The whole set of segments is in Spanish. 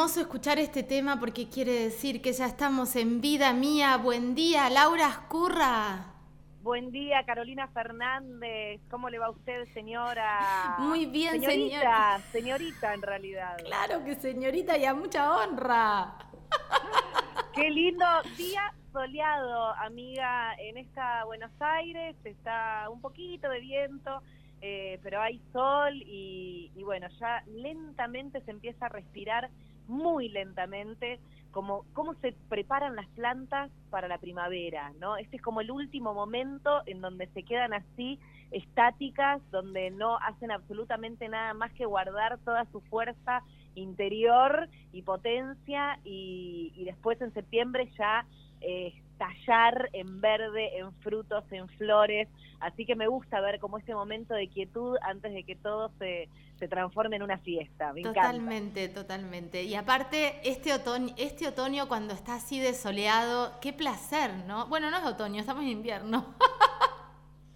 hermoso escuchar este tema porque quiere decir que ya estamos en vida mía. Buen día, Laura Ascurra. Buen día, Carolina Fernández. ¿Cómo le va a usted, señora? Muy bien, señorita. Señorita, en realidad. Claro que señorita y a mucha honra. Qué lindo día soleado, amiga, en esta Buenos Aires. Está un poquito de viento, eh, pero hay sol y, y bueno, ya lentamente se empieza a respirar, muy lentamente como cómo se preparan las plantas para la primavera, ¿no? Este es como el último momento en donde se quedan así estáticas, donde no hacen absolutamente nada más que guardar toda su fuerza interior y potencia y, y después en septiembre ya eh, estallar en verde, en frutos, en flores. Así que me gusta ver como ese momento de quietud antes de que todo se, se transforme en una fiesta. Me totalmente, totalmente. Y aparte, este otoño, este otoño cuando está así de soleado, qué placer, ¿no? Bueno, no es otoño, estamos en invierno.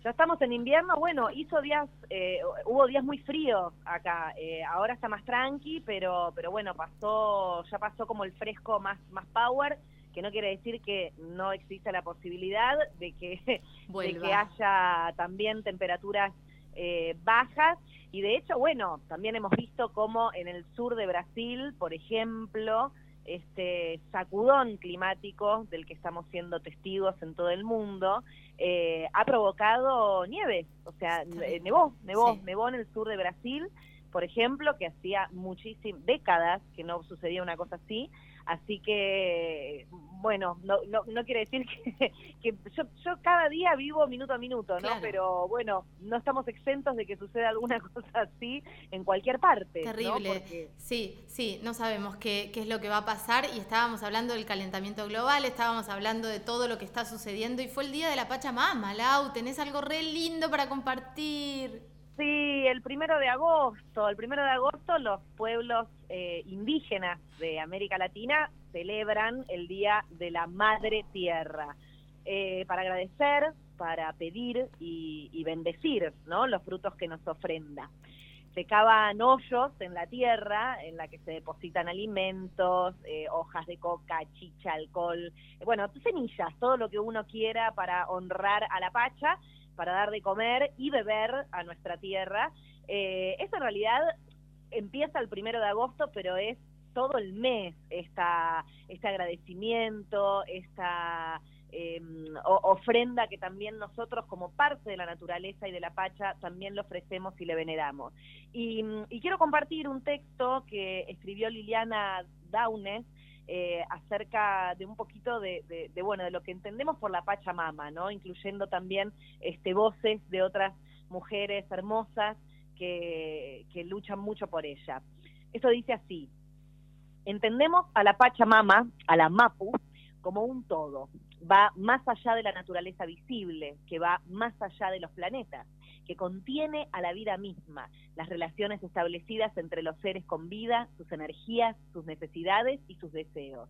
Ya estamos en invierno, bueno, hizo días, eh, hubo días muy fríos acá, eh, ahora está más tranqui, pero, pero bueno, pasó, ya pasó como el fresco más, más power, que no quiere decir que no exista la posibilidad de que, de que haya también temperaturas eh, bajas. Y de hecho, bueno, también hemos visto cómo en el sur de Brasil, por ejemplo, este sacudón climático del que estamos siendo testigos en todo el mundo, eh, ha provocado nieve, o sea, eh, nevó, nevó, nevó en el sur de Brasil, por ejemplo, que hacía muchísimas décadas que no sucedía una cosa así, así que, bueno, no, no, no quiere decir que, que yo, yo, cada día vivo minuto a minuto, ¿no? Claro. Pero bueno, no estamos exentos de que suceda alguna cosa así en cualquier parte. ¿no? Terrible. Porque- Sí, sí, no sabemos qué, qué es lo que va a pasar y estábamos hablando del calentamiento global, estábamos hablando de todo lo que está sucediendo y fue el día de la Pachamama, Lau, tenés algo re lindo para compartir. Sí, el primero de agosto. El primero de agosto los pueblos eh, indígenas de América Latina celebran el Día de la Madre Tierra eh, para agradecer, para pedir y, bendecir ¿no? los frutos que nos ofrenda. Se cavan hoyos en la tierra en la que se depositan alimentos, eh, hojas de coca, chicha, alcohol, eh, bueno, semillas, todo lo que uno quiera para honrar a la pacha para dar de comer y beber a nuestra tierra. Eh, eso en realidad empieza el primero de agosto, pero es todo el mes esta, este agradecimiento, esta eh, ofrenda que también nosotros como parte de la naturaleza y de la Pacha también le ofrecemos y le veneramos. Y, y quiero compartir un texto que escribió Liliana Daunes, eh, acerca de un poquito de, de, bueno de lo que entendemos por la Pachamama, ¿no? incluyendo también este voces de otras mujeres hermosas que, que luchan mucho por ella. Esto dice así: entendemos a la Pachamama, a la Mapu, como un todo. Va más allá de la naturaleza visible, que va más allá de los planetas, que contiene a la vida misma, las relaciones establecidas entre los seres con vida, sus energías, sus necesidades y sus deseos.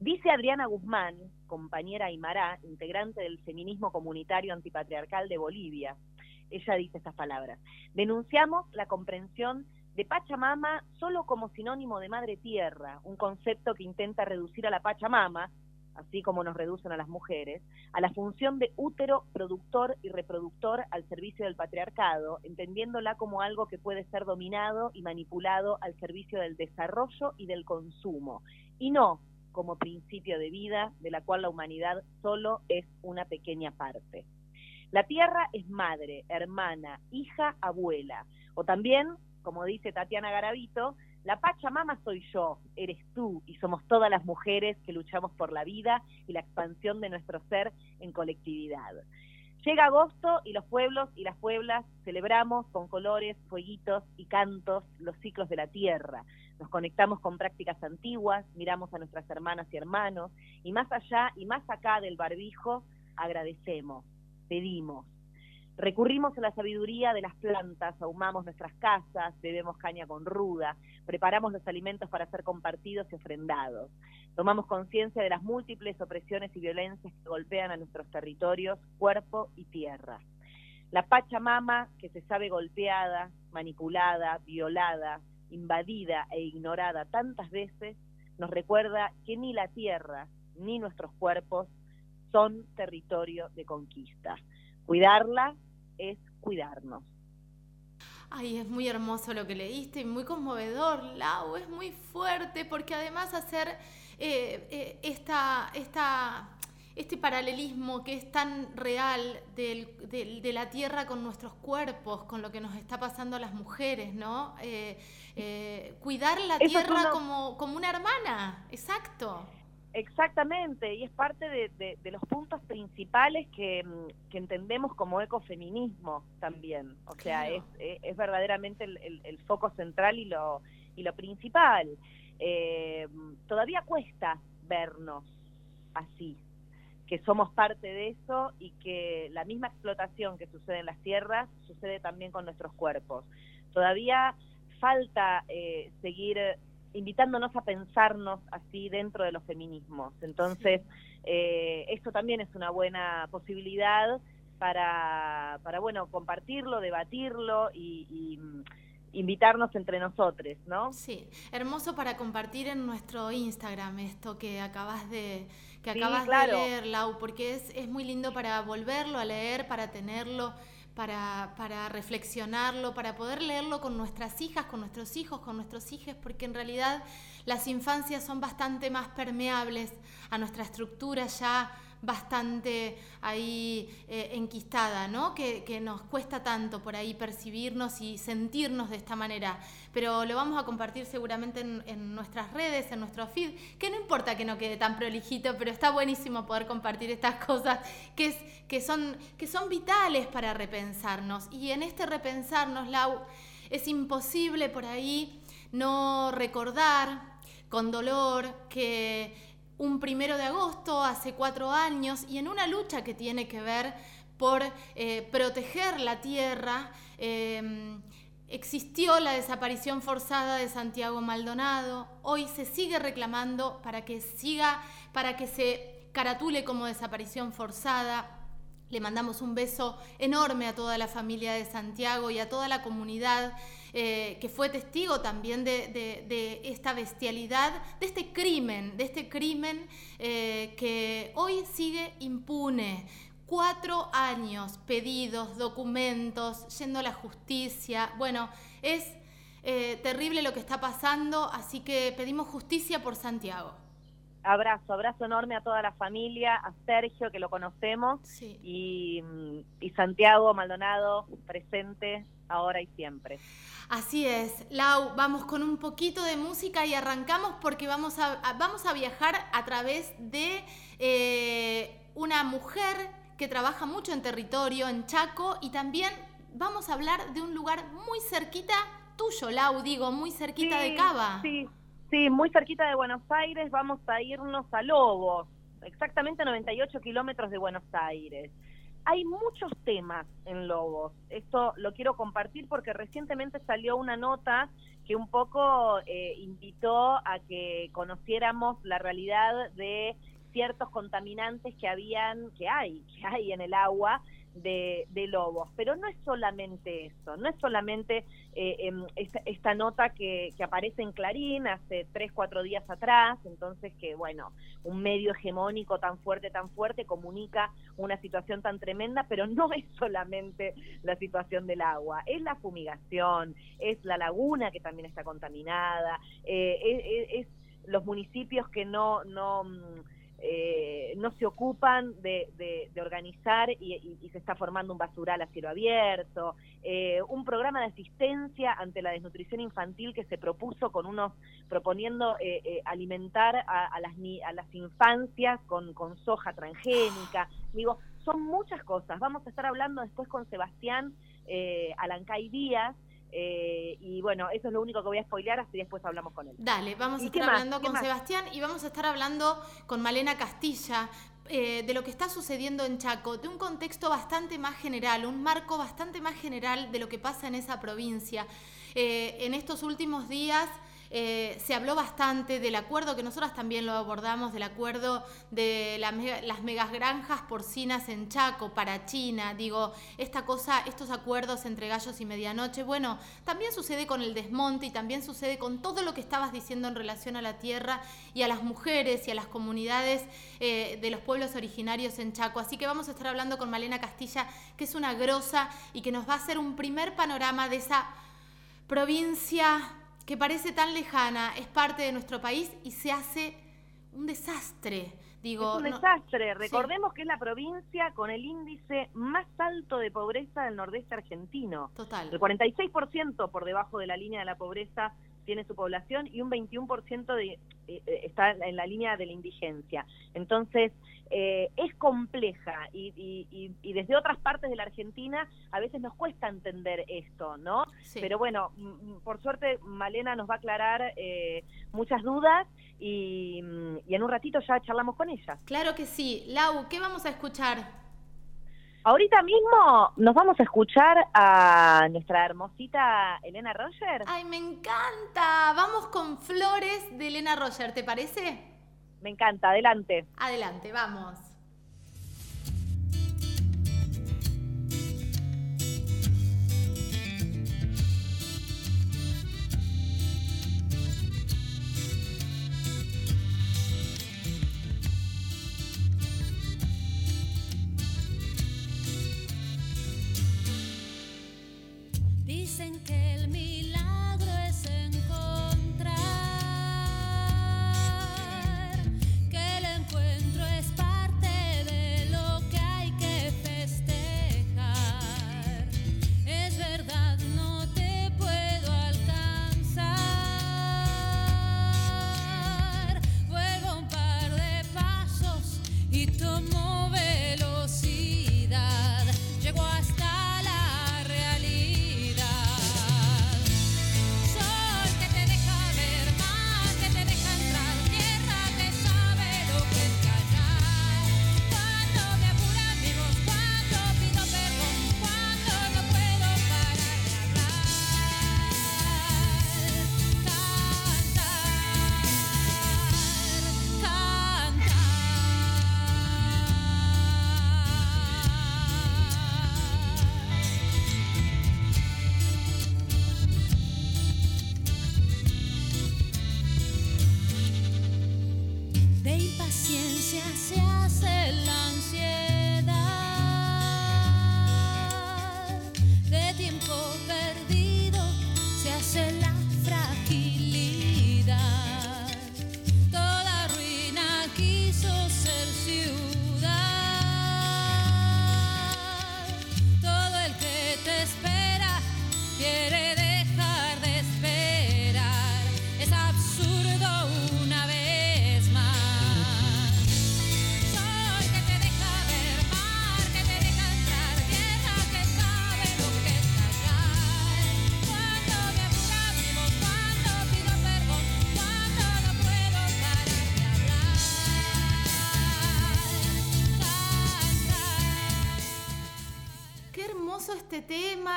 Dice Adriana Guzmán, compañera Aymara, integrante del feminismo comunitario antipatriarcal de Bolivia. Ella dice estas palabras. Denunciamos la comprensión de Pachamama solo como sinónimo de madre tierra, un concepto que intenta reducir a la Pachamama, así como nos reducen a las mujeres, a la función de útero productor y reproductor al servicio del patriarcado, entendiéndola como algo que puede ser dominado y manipulado al servicio del desarrollo y del consumo, y no como principio de vida de la cual la humanidad solo es una pequeña parte. La tierra es madre, hermana, hija, abuela, o también, como dice Tatiana Garavito, la Pachamama soy yo, eres tú, y somos todas las mujeres que luchamos por la vida y la expansión de nuestro ser en colectividad. Llega agosto y los pueblos y las pueblas celebramos con colores, fueguitos y cantos los ciclos de la tierra. Nos conectamos con prácticas antiguas, miramos a nuestras hermanas y hermanos, y más allá y más acá del barbijo, agradecemos, pedimos. Recurrimos a la sabiduría de las plantas, ahumamos nuestras casas, bebemos caña con ruda, preparamos los alimentos para ser compartidos y ofrendados. Tomamos conciencia de las múltiples opresiones y violencias que golpean a nuestros territorios, cuerpo y tierra. La Pachamama, que se sabe golpeada, manipulada, violada, invadida e ignorada tantas veces, nos recuerda que ni la tierra ni nuestros cuerpos son territorio de conquista. Cuidarla es cuidarnos. Ay, es muy hermoso lo que leíste y muy conmovedor, Lau, es muy fuerte porque además hacer eh, eh, esta, esta, este paralelismo que es tan real de la tierra con nuestros cuerpos, con lo que nos está pasando a las mujeres, ¿no? Eh, cuidar la tierra como, como una hermana, exacto. Exactamente, y es parte de, los puntos principales que, mm, que, entendemos como ecofeminismo también. O sea, es, es, verdaderamente el, foco central y lo, y lo principal. Eh, todavía cuesta vernos así, que somos parte de eso y que la misma explotación que sucede en las tierras sucede también con nuestros cuerpos. Todavía falta eh, seguir invitándonos a pensarnos así dentro de los feminismos. Entonces, eh, esto también es una buena posibilidad para, para bueno, compartirlo, debatirlo y, mm, invitarnos entre nosotros, ¿no? Sí, hermoso para compartir en nuestro Instagram esto que acabas de que acabas de leer, Lau, porque es, es muy lindo para volverlo a leer, para tenerlo para, para, reflexionarlo, para poder leerlo con nuestras hijas, con nuestros hijos, con nuestros hijos, porque en realidad las infancias son bastante más permeables a nuestra estructura ya bastante ahí eh, enquistada, ¿no? Que, nos cuesta tanto por ahí percibirnos y sentirnos de esta manera. Pero lo vamos a compartir seguramente en, nuestras redes, en nuestro feed, que no importa que no quede tan prolijito, pero está buenísimo poder compartir estas cosas que, son, que son vitales para repensarnos. Y en este repensarnos, Lau, es imposible por ahí no recordar con dolor que un primero de agosto hace cuatro años y en una lucha que tiene que ver por eh, proteger la tierra, em, existió la desaparición forzada de Santiago Maldonado. Hoy se sigue reclamando para que siga, para que se caratule como desaparición forzada. Le mandamos un beso enorme a toda la familia de Santiago y a toda la comunidad eh, que fue testigo también de, esta bestialidad, de este crimen, de este crimen eh, que hoy sigue impune. Cuatro años pedidos, documentos, yendo a la justicia. Bueno, es eh, terrible lo que está pasando, así que pedimos justicia por Santiago abrazo, abrazo enorme a toda la familia, a Sergio, que lo conocemos, y, y, Santiago Maldonado, presente ahora y siempre. Así es, Lau, vamos con un poquito de música y arrancamos porque vamos a, vamos a viajar a través de eh, una mujer que trabaja mucho en territorio, en Chaco, y también vamos a hablar de un lugar muy cerquita tuyo, Lau, digo, muy cerquita de Cava. Sí, sí, muy cerquita de Buenos Aires, vamos a irnos a Lobos, exactamente 98 kilómetros de Buenos Aires. Hay muchos temas en Lobos. Esto lo quiero compartir porque recientemente salió una nota que un poco eh, invitó a que conociéramos la realidad de ciertos contaminantes que habían, que hay, que hay en el agua de, lobos. Pero no es solamente eso, no es solamente eh, em, esta, nota que, aparece en Clarín hace tres, cuatro días atrás, entonces que, bueno, un medio hegemónico tan fuerte, tan fuerte, comunica una situación tan tremenda, pero no es solamente la situación del agua, es la fumigación, es la laguna que también está contaminada, eh, es, los municipios que no... no mm, eh, no se ocupan de, organizar y, se está formando un basural a cielo abierto, eh, un programa de asistencia ante la desnutrición infantil que se propuso con unos proponiendo eh, alimentar a, las, a las infancias con, con soja transgénica. Digo, son muchas cosas. Vamos a estar hablando después con Sebastián Alancay Díaz, eh, y bueno, eso es lo único que voy a spoilear, así después hablamos con él. Dale, vamos a estar hablando con Sebastián y vamos a estar hablando con Malena Castilla, eh, de lo que está sucediendo en Chaco, de un contexto bastante más general, un marco bastante más general de lo que pasa en esa provincia. Eh, en estos últimos días eh, se habló bastante del acuerdo, que nosotras también lo abordamos, del acuerdo de las megas granjas porcinas en Chaco para China. Digo, esta cosa, estos acuerdos entre gallos y medianoche, bueno, también sucede con el desmonte y también sucede con todo lo que estabas diciendo en relación a la tierra y a las mujeres y a las comunidades eh, de los pueblos originarios en Chaco. Así que vamos a estar hablando con Malena Castilla, que es una grosa y que nos va a hacer un primer panorama de esa provincia que parece tan lejana, es parte de nuestro país y se hace un desastre. Digo, es un desastre. Recordemos que es la provincia con el índice más alto de pobreza del nordeste argentino. Total. El 46% por debajo de la línea de la pobreza tiene su población y un 21% de, eh, eh, está en la línea de la indigencia. Entonces, eh, es compleja y, desde otras partes de la Argentina a veces nos cuesta entender esto, ¿no? Pero bueno, por suerte Malena nos va a aclarar muchas dudas y, y en un ratito ya charlamos con ella. Claro que sí. Lau, ¿qué vamos a escuchar? Ahorita mismo nos vamos a escuchar a nuestra hermosita Elena Roger. Ay, me encanta. Vamos con flores de Elena Roger, ¿te parece? Me encanta, adelante. Adelante, vamos.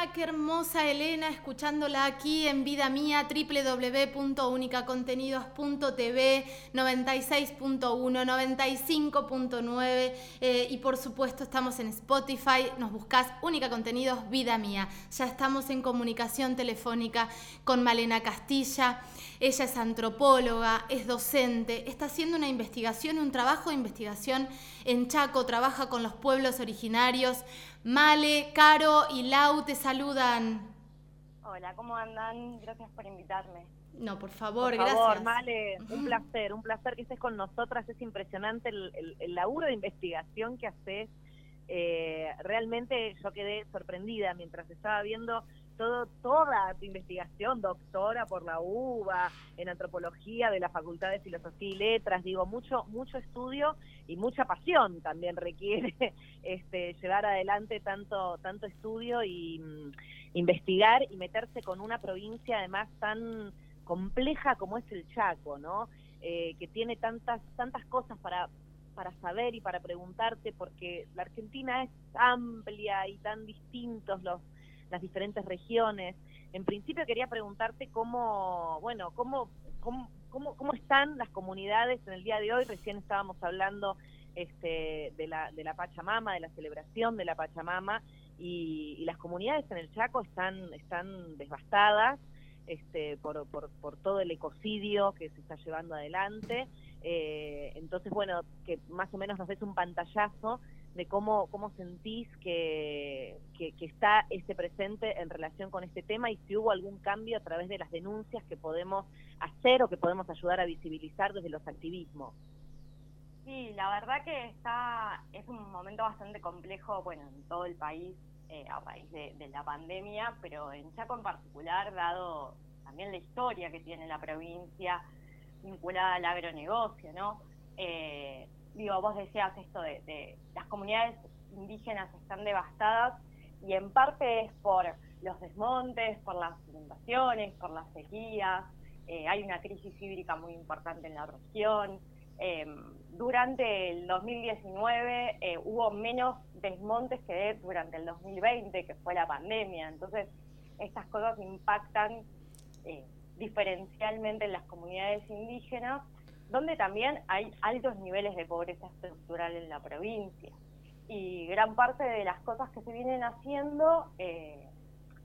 Qué hermosa Elena, escuchándola aquí en Vida Mía, www.unicacontenidos.tv, 96.1, 95.9 eh, y por supuesto estamos en Spotify, nos buscas Única Contenidos Vida Mía. Ya estamos en comunicación telefónica con Malena Castilla. Ella es antropóloga, es docente, está haciendo una investigación, un trabajo de investigación en Chaco, trabaja con los pueblos originarios. Male, Caro y Lau te saludan. Hola, ¿cómo andan? Gracias por invitarme. No, por favor, por favor, Male, un placer, un placer que estés con nosotras. Es impresionante el, laburo de investigación que haces. Eh, realmente yo quedé sorprendida mientras estaba viendo todo, toda tu investigación, doctora por la UBA, en antropología de la Facultad de Filosofía y Letras, digo, mucho, mucho estudio y mucha pasión también requiere este, llevar adelante tanto, tanto estudio y mm, investigar y meterse con una provincia además tan compleja como es el Chaco, ¿no? Eh, que tiene tantas, tantas cosas para para saber y para preguntarte, porque la Argentina es amplia y tan distintos los las diferentes regiones. En principio quería preguntarte cómo, bueno, cómo, cómo, cómo, están las comunidades en el día de hoy. Recién estábamos hablando este, de, la, de la Pachamama, de la celebración de la Pachamama, y, las comunidades en el Chaco están, están devastadas este, por, por, por todo el ecocidio que se está llevando adelante. Eh, entonces, bueno, que más o menos nos des un pantallazo de cómo, cómo sentís que, que, está este presente en relación con este tema y si hubo algún cambio a través de las denuncias que podemos hacer o que podemos ayudar a visibilizar desde los activismos. Sí, la verdad que está es un momento bastante complejo, bueno, en todo el país eh, a raíz de, la pandemia, pero en Chaco en particular, dado también la historia que tiene la provincia vinculada al agronegocio, ¿no? Eh, digo, vos decías esto de, las comunidades indígenas están devastadas y en parte es por los desmontes, por las inundaciones, por las sequías, eh, hay una crisis hídrica muy importante en la región. Em, durante el 2019 eh, hubo menos desmontes que durante el 2020, que fue la pandemia. Entonces, estas cosas impactan eh, diferencialmente en las comunidades indígenas donde también hay altos niveles de pobreza estructural en la provincia. Y gran parte de las cosas que se vienen haciendo, eh,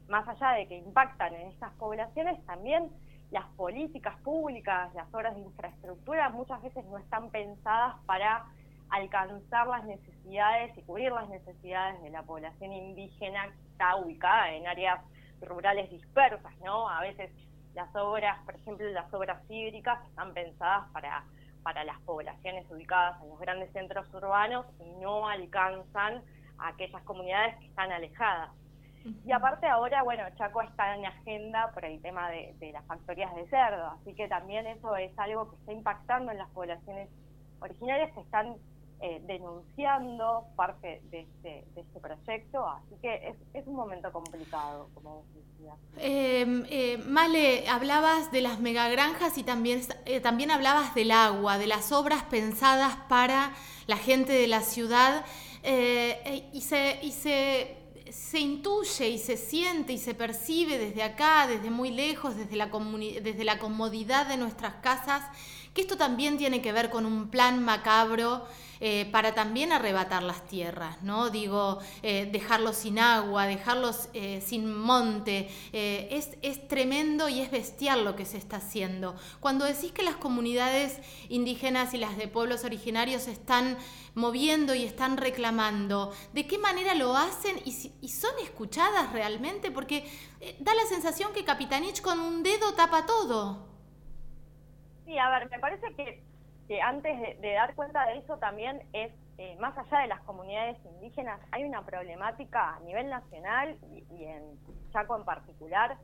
más allá de que impactan en estas poblaciones, también las políticas públicas, las obras de infraestructura muchas veces no están pensadas para alcanzar las necesidades y cubrir las necesidades de la población indígena que está ubicada en áreas rurales dispersas, ¿no? A veces las obras, por ejemplo, las obras hídricas están pensadas para, para las poblaciones ubicadas en los grandes centros urbanos y no alcanzan a aquellas comunidades que están alejadas. Y aparte ahora, bueno, Chaco está en agenda por el tema de, de las factorías de cerdo, así que también eso es algo que está impactando en las poblaciones originarias que están eh, denunciando parte de este, de este proyecto, así que es, es un momento complicado, como decía. Em, eh, Male, hablabas de las megagranjas y también, eh, también hablabas del agua, de las obras pensadas para la gente de la ciudad y se... Y se se intuye y se siente y se percibe desde acá, desde muy lejos, desde la, desde la comodidad de nuestras casas, que esto también tiene que ver con un plan macabro eh, para también arrebatar las tierras, ¿no? Digo, eh, dejarlos sin agua, dejarlos eh, sin monte. Es, es, tremendo y es bestial lo que se está haciendo. Cuando decís que las comunidades indígenas y las de pueblos originarios están moviendo y están reclamando, ¿de qué manera lo hacen y, y son escuchadas realmente? Porque da la sensación que Capitanich con un dedo tapa todo. Sí, a ver, me parece que antes de, dar cuenta de eso también es, eh, más allá de las comunidades indígenas, hay una problemática a nivel nacional y, en Chaco en particular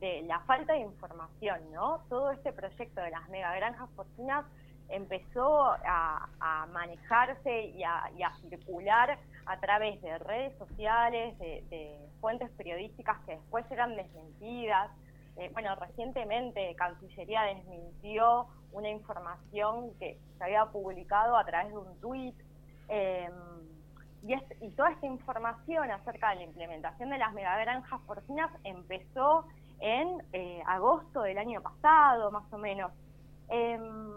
de la falta de información, ¿no? Todo este proyecto de las megagranjas porcinas empezó a, manejarse y a, circular a través de redes sociales, de, fuentes periodísticas que después eran desmentidas. Eh, bueno, recientemente Cancillería desmintió una información que se había publicado a través de un tuit. Em, y, toda esta información acerca de la implementación de las megagranjas porcinas empezó en eh, agosto del año pasado, más o menos. Em,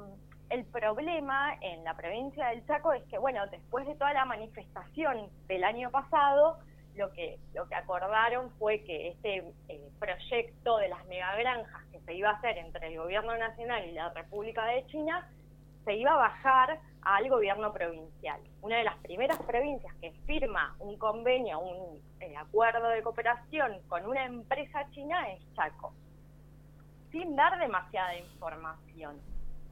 el problema en la provincia del Chaco es que, bueno, después de toda la manifestación del año pasado, lo que, lo que acordaron fue que este eh, proyecto de las megagranjas que se iba a hacer entre el gobierno nacional y la República de China se iba a bajar al gobierno provincial. Una de las primeras provincias que firma un convenio, un eh, acuerdo de cooperación con una empresa china es Chaco, sin dar demasiada información.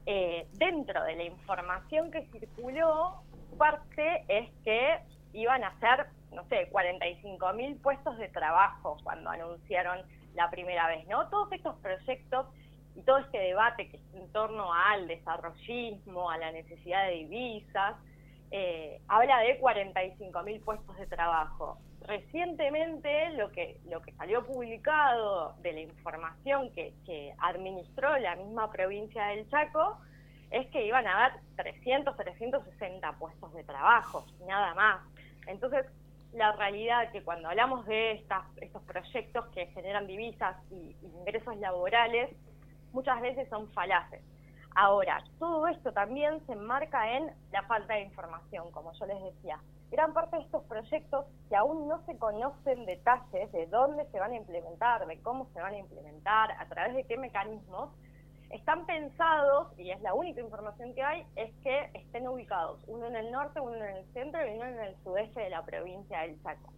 Eh, dentro de la información que circuló, parte es que iban a ser no sé, 45 mil puestos de trabajo cuando anunciaron la primera vez, ¿no? Todos estos proyectos y todo este debate que es en torno al desarrollismo, a la necesidad de divisas, eh, habla de 45 mil puestos de trabajo. Recientemente lo que, lo que salió publicado de la información que, que administró la misma provincia del Chaco es que iban a haber 300, 360 puestos de trabajo, nada más. Entonces, la realidad que cuando hablamos de estas, estos proyectos que generan divisas y ingresos laborales, muchas veces son falaces. Ahora, todo esto también se enmarca en la falta de información, como yo les decía. Gran parte de estos proyectos que aún no se conocen detalles de dónde se van a implementar, de cómo se van a implementar, a través de qué mecanismos, están pensados, y es la única información que hay, es que estén ubicados, uno en el norte, uno en el centro y uno en el sudeste de la provincia del Chaco.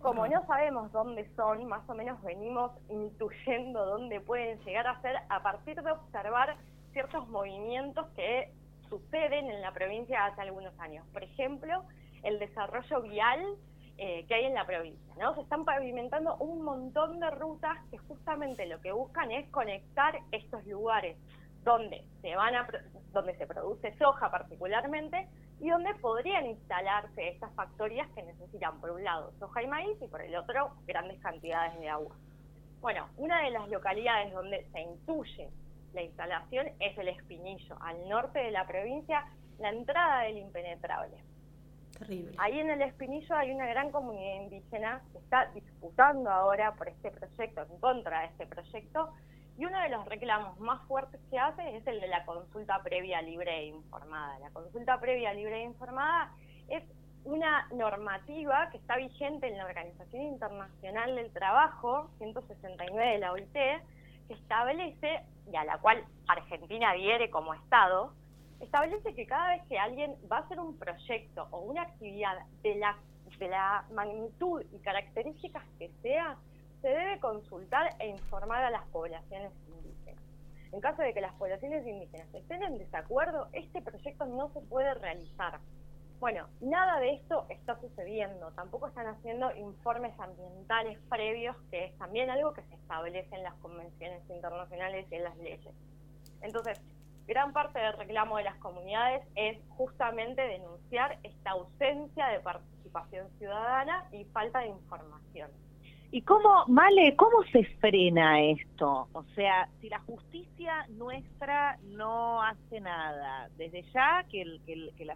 Como no sabemos dónde son, más o menos venimos intuyendo dónde pueden llegar a ser a partir de observar ciertos movimientos que suceden en la provincia hace algunos años. Por ejemplo, el desarrollo vial eh, que hay en la provincia. ¿no? Se están pavimentando un montón de rutas que justamente lo que buscan es conectar estos lugares donde se van a donde se produce soja particularmente y donde podrían instalarse estas factorías que necesitan por un lado soja y maíz y por el otro grandes cantidades de agua. Bueno, una de las localidades donde se intuye la instalación es el Espinillo, al norte de la provincia, la entrada del impenetrable. Ahí en el Espinillo hay una gran comunidad indígena que está disputando ahora por este proyecto, en contra de este proyecto, y uno de los reclamos más fuertes que hace es el de la consulta previa libre e informada. La consulta previa libre e informada es una normativa que está vigente en la Organización Internacional del Trabajo, 169 de la OIT, que establece, y a la cual Argentina adhiere como Estado, establece que cada vez que alguien va a hacer un proyecto o una actividad de la, de la magnitud y características que sea, se debe consultar e informar a las poblaciones indígenas. En caso de que las poblaciones indígenas estén en desacuerdo, este proyecto no se puede realizar. Bueno, nada de esto está sucediendo. Tampoco están haciendo informes ambientales previos, que es también algo que se establece en las convenciones internacionales y en las leyes. Entonces, gran parte del reclamo de las comunidades es justamente denunciar esta ausencia de participación ciudadana y falta de información. ¿Y cómo, Male, cómo se frena esto? O sea, si la justicia nuestra no hace nada, desde ya que el, que el,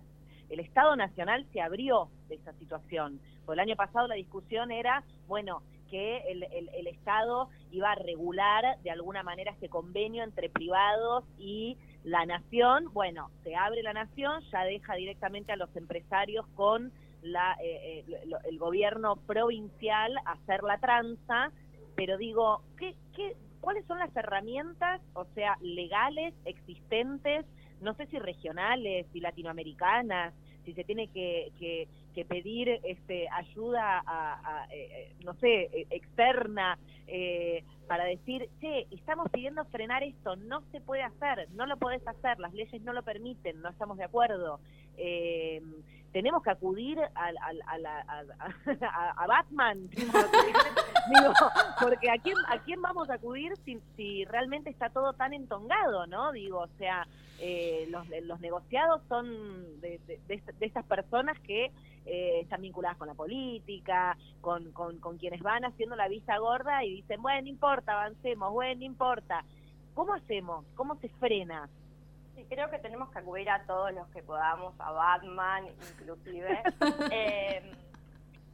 el Estado Nacional se abrió de esa situación. Por el año pasado la discusión era, bueno, que el, el, Estado iba a regular de alguna manera este convenio entre privados y la nación. Bueno, se abre la nación, ya deja directamente a los empresarios con la, eh, eh, el gobierno provincial hacer la tranza, pero digo, ¿qué, qué, ¿cuáles son las herramientas, o sea, legales, existentes, no sé si regionales, si latinoamericanas, si se tiene que, que, pedir este, ayuda a, eh, no sé, externa, para decir, che, estamos pidiendo frenar esto, no se puede hacer, no lo podés hacer, las leyes no lo permiten, no estamos de acuerdo. Eh, tenemos que acudir a, a, Batman, digo, porque a quién, a quién vamos a acudir si, si realmente está todo tan entongado, ¿no? Digo, o sea, eh, los, los negociados son de, de, estas personas que eh, están vinculadas con la política, con, con, con quienes van haciendo la vista gorda y dicen, bueno, no importa, avancemos, bueno, no importa. ¿Cómo hacemos? ¿Cómo se frena? creo que tenemos que acudir a todos los que podamos, a Batman inclusive. eh,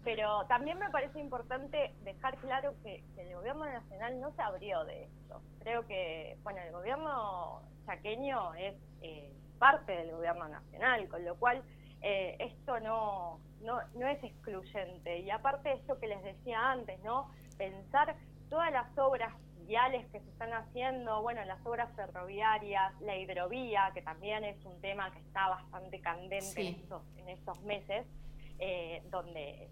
pero también me parece importante dejar claro que, el gobierno nacional no se abrió de esto. Creo que, bueno, el gobierno chaqueño es eh, parte del gobierno nacional, con lo cual eh, esto no, no, no es excluyente. Y aparte de esto que les decía antes, ¿no? Pensar todas las obras que se están haciendo, bueno, las obras ferroviarias, la hidrovía, que también es un tema que está bastante candente en, estos, en estos meses, eh, donde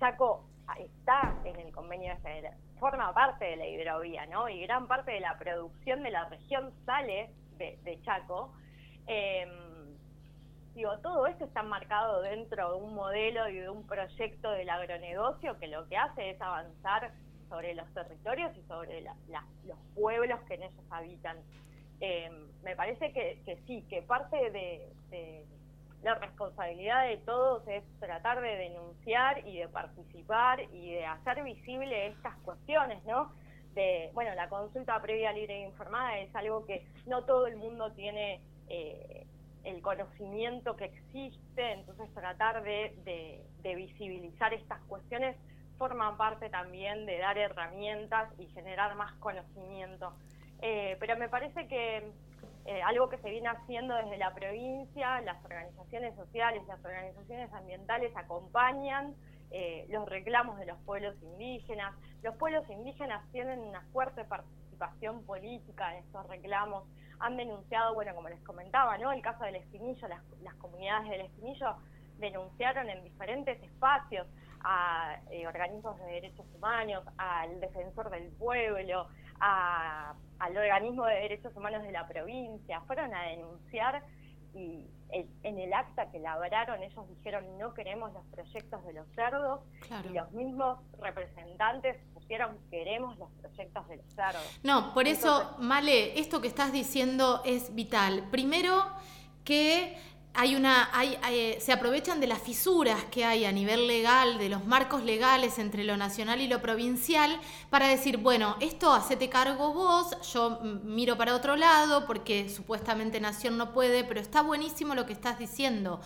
Chaco está en el convenio de forma parte de la hidrovía, ¿no? Y gran parte de la producción de la región sale de, Chaco. Em, digo, todo esto está marcado dentro de un modelo y de un proyecto del agronegocio que lo que hace es avanzar sobre los territorios y sobre los pueblos que en ellos habitan. Eh, me parece que, sí, que parte de, la responsabilidad de todos es tratar de denunciar y de participar y de hacer visible estas cuestiones, ¿no? de, bueno, la consulta previa libre e informada es algo que no todo el mundo tiene eh, el conocimiento que existe, entonces tratar de, de, visibilizar estas cuestiones forma parte también de dar herramientas y generar más conocimiento. Eh, pero me parece que eh, algo que se viene haciendo desde la provincia, las organizaciones sociales, las organizaciones ambientales acompañan eh, los reclamos de los pueblos indígenas. Los pueblos indígenas tienen una fuerte participación política en estos reclamos. Han denunciado, bueno, como les comentaba, ¿no? El caso del Espinillo, las, las comunidades del Espinillo denunciaron en diferentes espacios a eh, organismos de derechos humanos, al defensor del pueblo, a, al organismo de derechos humanos de la provincia, fueron a denunciar y en el acta que labraron ellos dijeron no queremos los proyectos de los cerdos y los mismos representantes pusieron queremos los proyectos de los cerdos. No, por eso, Male, esto que estás diciendo es vital. Primero que hay una, hay, eh, se aprovechan de las fisuras que hay a nivel legal, de los marcos legales entre lo nacional y lo provincial, para decir, bueno, esto hacete cargo vos, yo miro para otro lado, porque supuestamente Nación no puede, pero está buenísimo lo que estás diciendo.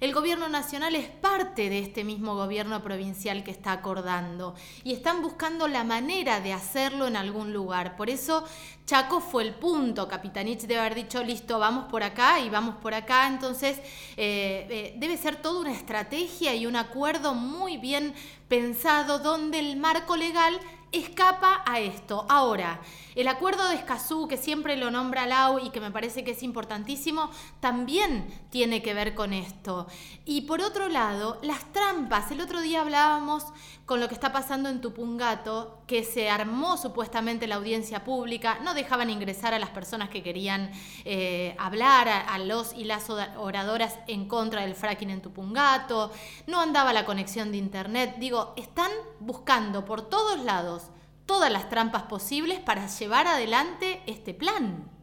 El gobierno nacional es parte de este mismo gobierno provincial que está acordando y están buscando la manera de hacerlo en algún lugar. Por eso Chaco fue el punto. Capitanich debe haber dicho, listo, vamos por acá y vamos por acá. Entonces, eh, eh, debe ser toda una estrategia y un acuerdo muy bien pensado donde el marco legal escapa a esto. Ahora, el acuerdo de Escazú, que siempre lo nombra Lau y que me parece que es importantísimo, también tiene que ver con esto. Y por otro lado, las trampas. El otro día hablábamos con lo que está pasando en Tupungato, que se armó supuestamente la audiencia pública, no dejaban ingresar a las personas que querían eh, hablar, a, los y las oradoras en contra del fracking en Tupungato, no andaba la conexión de internet. Digo, están buscando por todos lados todas las trampas posibles para llevar adelante este plan.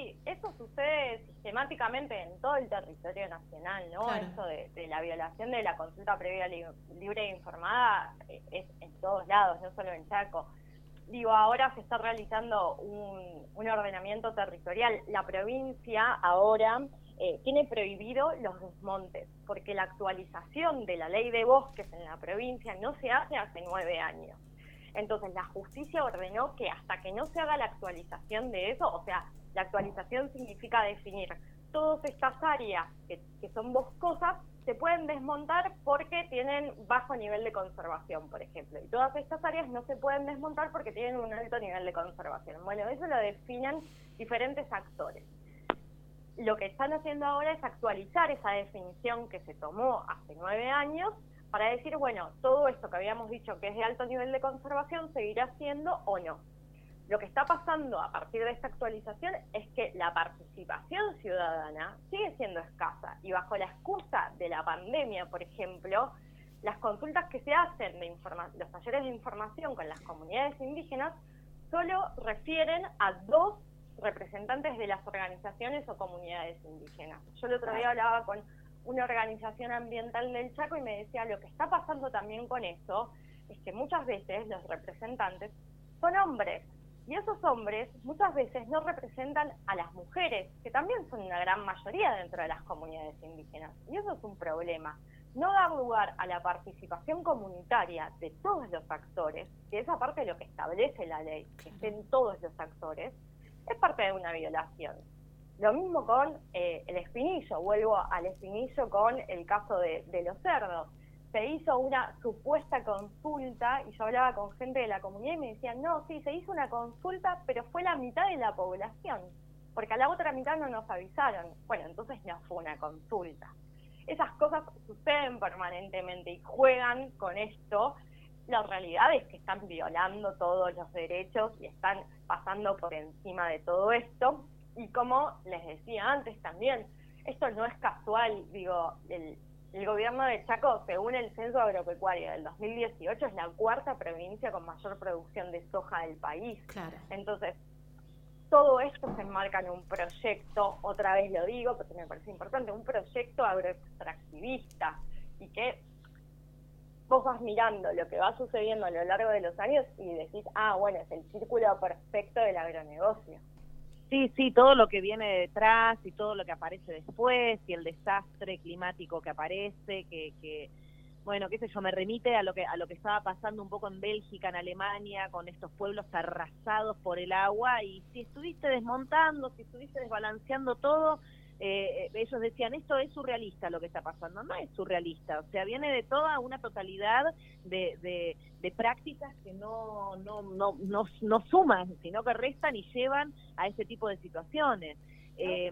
Sí, eso sucede sistemáticamente en todo el territorio nacional, ¿no? Eso de, la violación de la consulta previa libre e informada eh, es en todos lados, no solo en Chaco. Digo, ahora se está realizando un, un ordenamiento territorial. La provincia ahora eh, tiene prohibido los desmontes, porque la actualización de la ley de bosques en la provincia no se hace hace nueve años. Entonces la justicia ordenó que hasta que no se haga la actualización de eso, o sea, la actualización significa definir todas estas áreas que, son boscosas, se pueden desmontar porque tienen bajo nivel de conservación, por ejemplo. Y todas estas áreas no se pueden desmontar porque tienen un alto nivel de conservación. Bueno, eso lo definen diferentes actores lo que están haciendo ahora es actualizar esa definición que se tomó hace nueve años para decir, bueno, todo esto que habíamos dicho que es de alto nivel de conservación seguirá siendo o no. Lo que está pasando a partir de esta actualización es que la participación ciudadana sigue siendo escasa y bajo la excusa de la pandemia, por ejemplo, las consultas que se hacen de los talleres de información con las comunidades indígenas solo refieren a dos representantes de las organizaciones o comunidades indígenas. Yo el otro día hablaba con una organización ambiental del Chaco y me decía, lo que está pasando también con eso es que muchas veces los representantes son hombres y esos hombres muchas veces no representan a las mujeres, que también son una gran mayoría dentro de las comunidades indígenas. Y eso es un problema. No dar lugar a la participación comunitaria de todos los actores, que es aparte de lo que establece la ley, que estén todos los actores, es parte de una violación. Lo mismo con eh, el espinillo, vuelvo al espinillo con el caso de, los cerdos. Se hizo una supuesta consulta y yo hablaba con gente de la comunidad y me decían, no, sí, se hizo una consulta, pero fue la mitad de la población, porque a la otra mitad no nos avisaron. Bueno, entonces no fue una consulta. Esas cosas suceden permanentemente y juegan con esto la realidad es que están violando todos los derechos y están pasando por encima de todo esto. Y como les decía antes también, esto no es casual, digo, el, gobierno de Chaco, según el censo agropecuario del 2018, es la cuarta provincia con mayor producción de soja del país. Claro. Entonces, todo esto se enmarca en un proyecto, otra vez lo digo porque me parece importante, un proyecto agroextractivista y que vos vas mirando lo que va sucediendo a lo largo de los años y decís, ah, bueno, es el círculo perfecto del agronegocio. Sí, sí, todo lo que viene detrás y todo lo que aparece después y el desastre climático que aparece, que, que bueno, qué sé yo, me remite a lo que a lo que estaba pasando un poco en Bélgica, en Alemania, con estos pueblos arrasados por el agua. Y si estuviste desmontando, si estuviste desbalanceando todo, eh, eh, ellos decían, esto es surrealista lo que está pasando. No es surrealista, o sea, viene de toda una totalidad de, de, prácticas que no, no, no, no, no, suman, sino que restan y llevan a ese tipo de situaciones. Eh,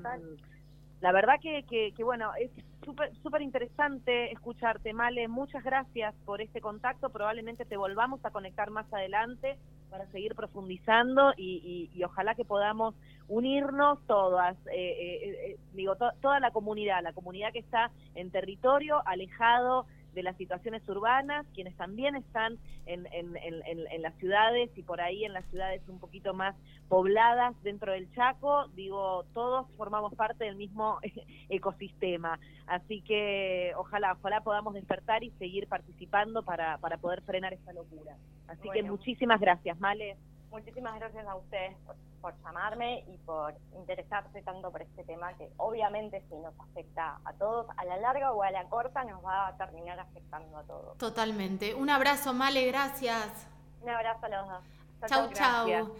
la verdad que, que, que bueno, es súper súper interesante escucharte, Male. Muchas gracias por este contacto. Probablemente te volvamos a conectar más adelante para seguir profundizando y, y, ojalá que podamos unirnos todas, eh, eh, eh digo, toda la comunidad, la comunidad que está en territorio, alejado de las situaciones urbanas, quienes también están en, en, en, las ciudades y por ahí en las ciudades un poquito más pobladas dentro del Chaco, digo, todos formamos parte del mismo ecosistema. Así que ojalá, ojalá podamos despertar y seguir participando para, para poder frenar esta locura. Así que muchísimas gracias, Male. Muchísimas gracias a ustedes por, llamarme y por interesarse tanto por este tema que obviamente si nos afecta a todos, a la larga o a la corta nos va a terminar afectando a todos. Totalmente. Un abrazo, Male, gracias. Un abrazo a los dos. Chau, chau.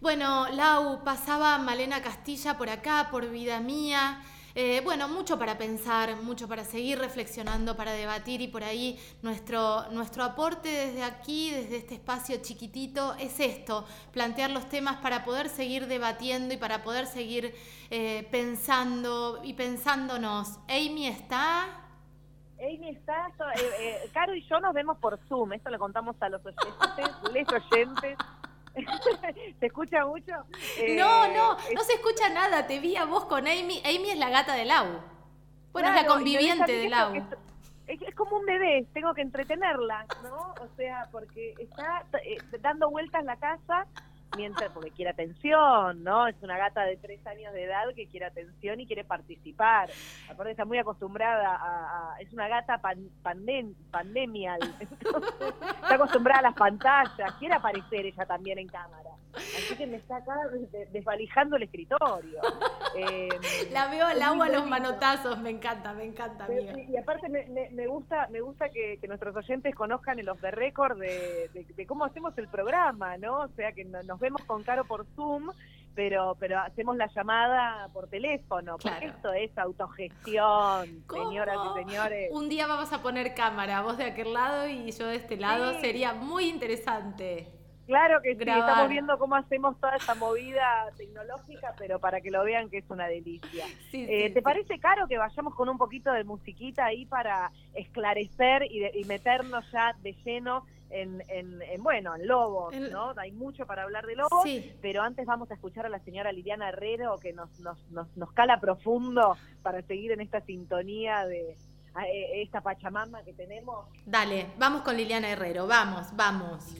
Bueno, Lau, pasaba Malena Castilla por acá, por vida mía. Eh, bueno, mucho para pensar, mucho para seguir reflexionando, para debatir y por ahí nuestro, nuestro aporte desde aquí, desde este espacio chiquitito, es esto, plantear los temas para poder seguir debatiendo y para poder seguir eh, pensando y pensándonos. Amy está... Amy está, eh, Caro y yo nos vemos por Zoom, esto le contamos a los oyentes, les oyentes. ¿Se escucha mucho? no, no, eh, no se escucha nada. Te vi a vos con Amy. Amy es la gata de Lau. Bueno, es la conviviente de Lau. Es, como un bebé, tengo que entretenerla, ¿no? O sea, porque está eh, dando vueltas la casa porque quiere atención, ¿no? Es una gata de tres años de edad que quiere atención y quiere participar. Aparte está muy acostumbrada a, es una gata pan, pandem, pandemial, está acostumbrada a las pantallas, quiere aparecer ella también en cámara. Así que me está acá desvalijando el escritorio. Eh, la veo al agua a los manotazos, me encanta, me encanta. Amiga. Y, aparte me, me, gusta me gusta que, nuestros oyentes conozcan el off the record de, de, cómo hacemos el programa, ¿no? O sea, que nos vemos con Caro por Zoom, pero pero hacemos la llamada por teléfono, porque esto es autogestión, señoras y señores. Un día vamos a poner cámara, vos de aquel lado y yo de este lado, sería muy interesante. Claro que sí, estamos viendo cómo hacemos toda esa movida tecnológica, pero para que lo vean que es una delicia. Eh, ¿Te parece caro que vayamos con un poquito de musiquita ahí para esclarecer y, meternos ya de lleno en, bueno, en lobos, ¿no? Hay mucho para hablar de lobos, pero antes vamos a escuchar a la señora Liliana Herrero que nos, nos, nos, nos cala profundo para seguir en esta sintonía de, eh, esta Pachamama que tenemos. Dale, vamos con Liliana Herrero, vamos, vamos.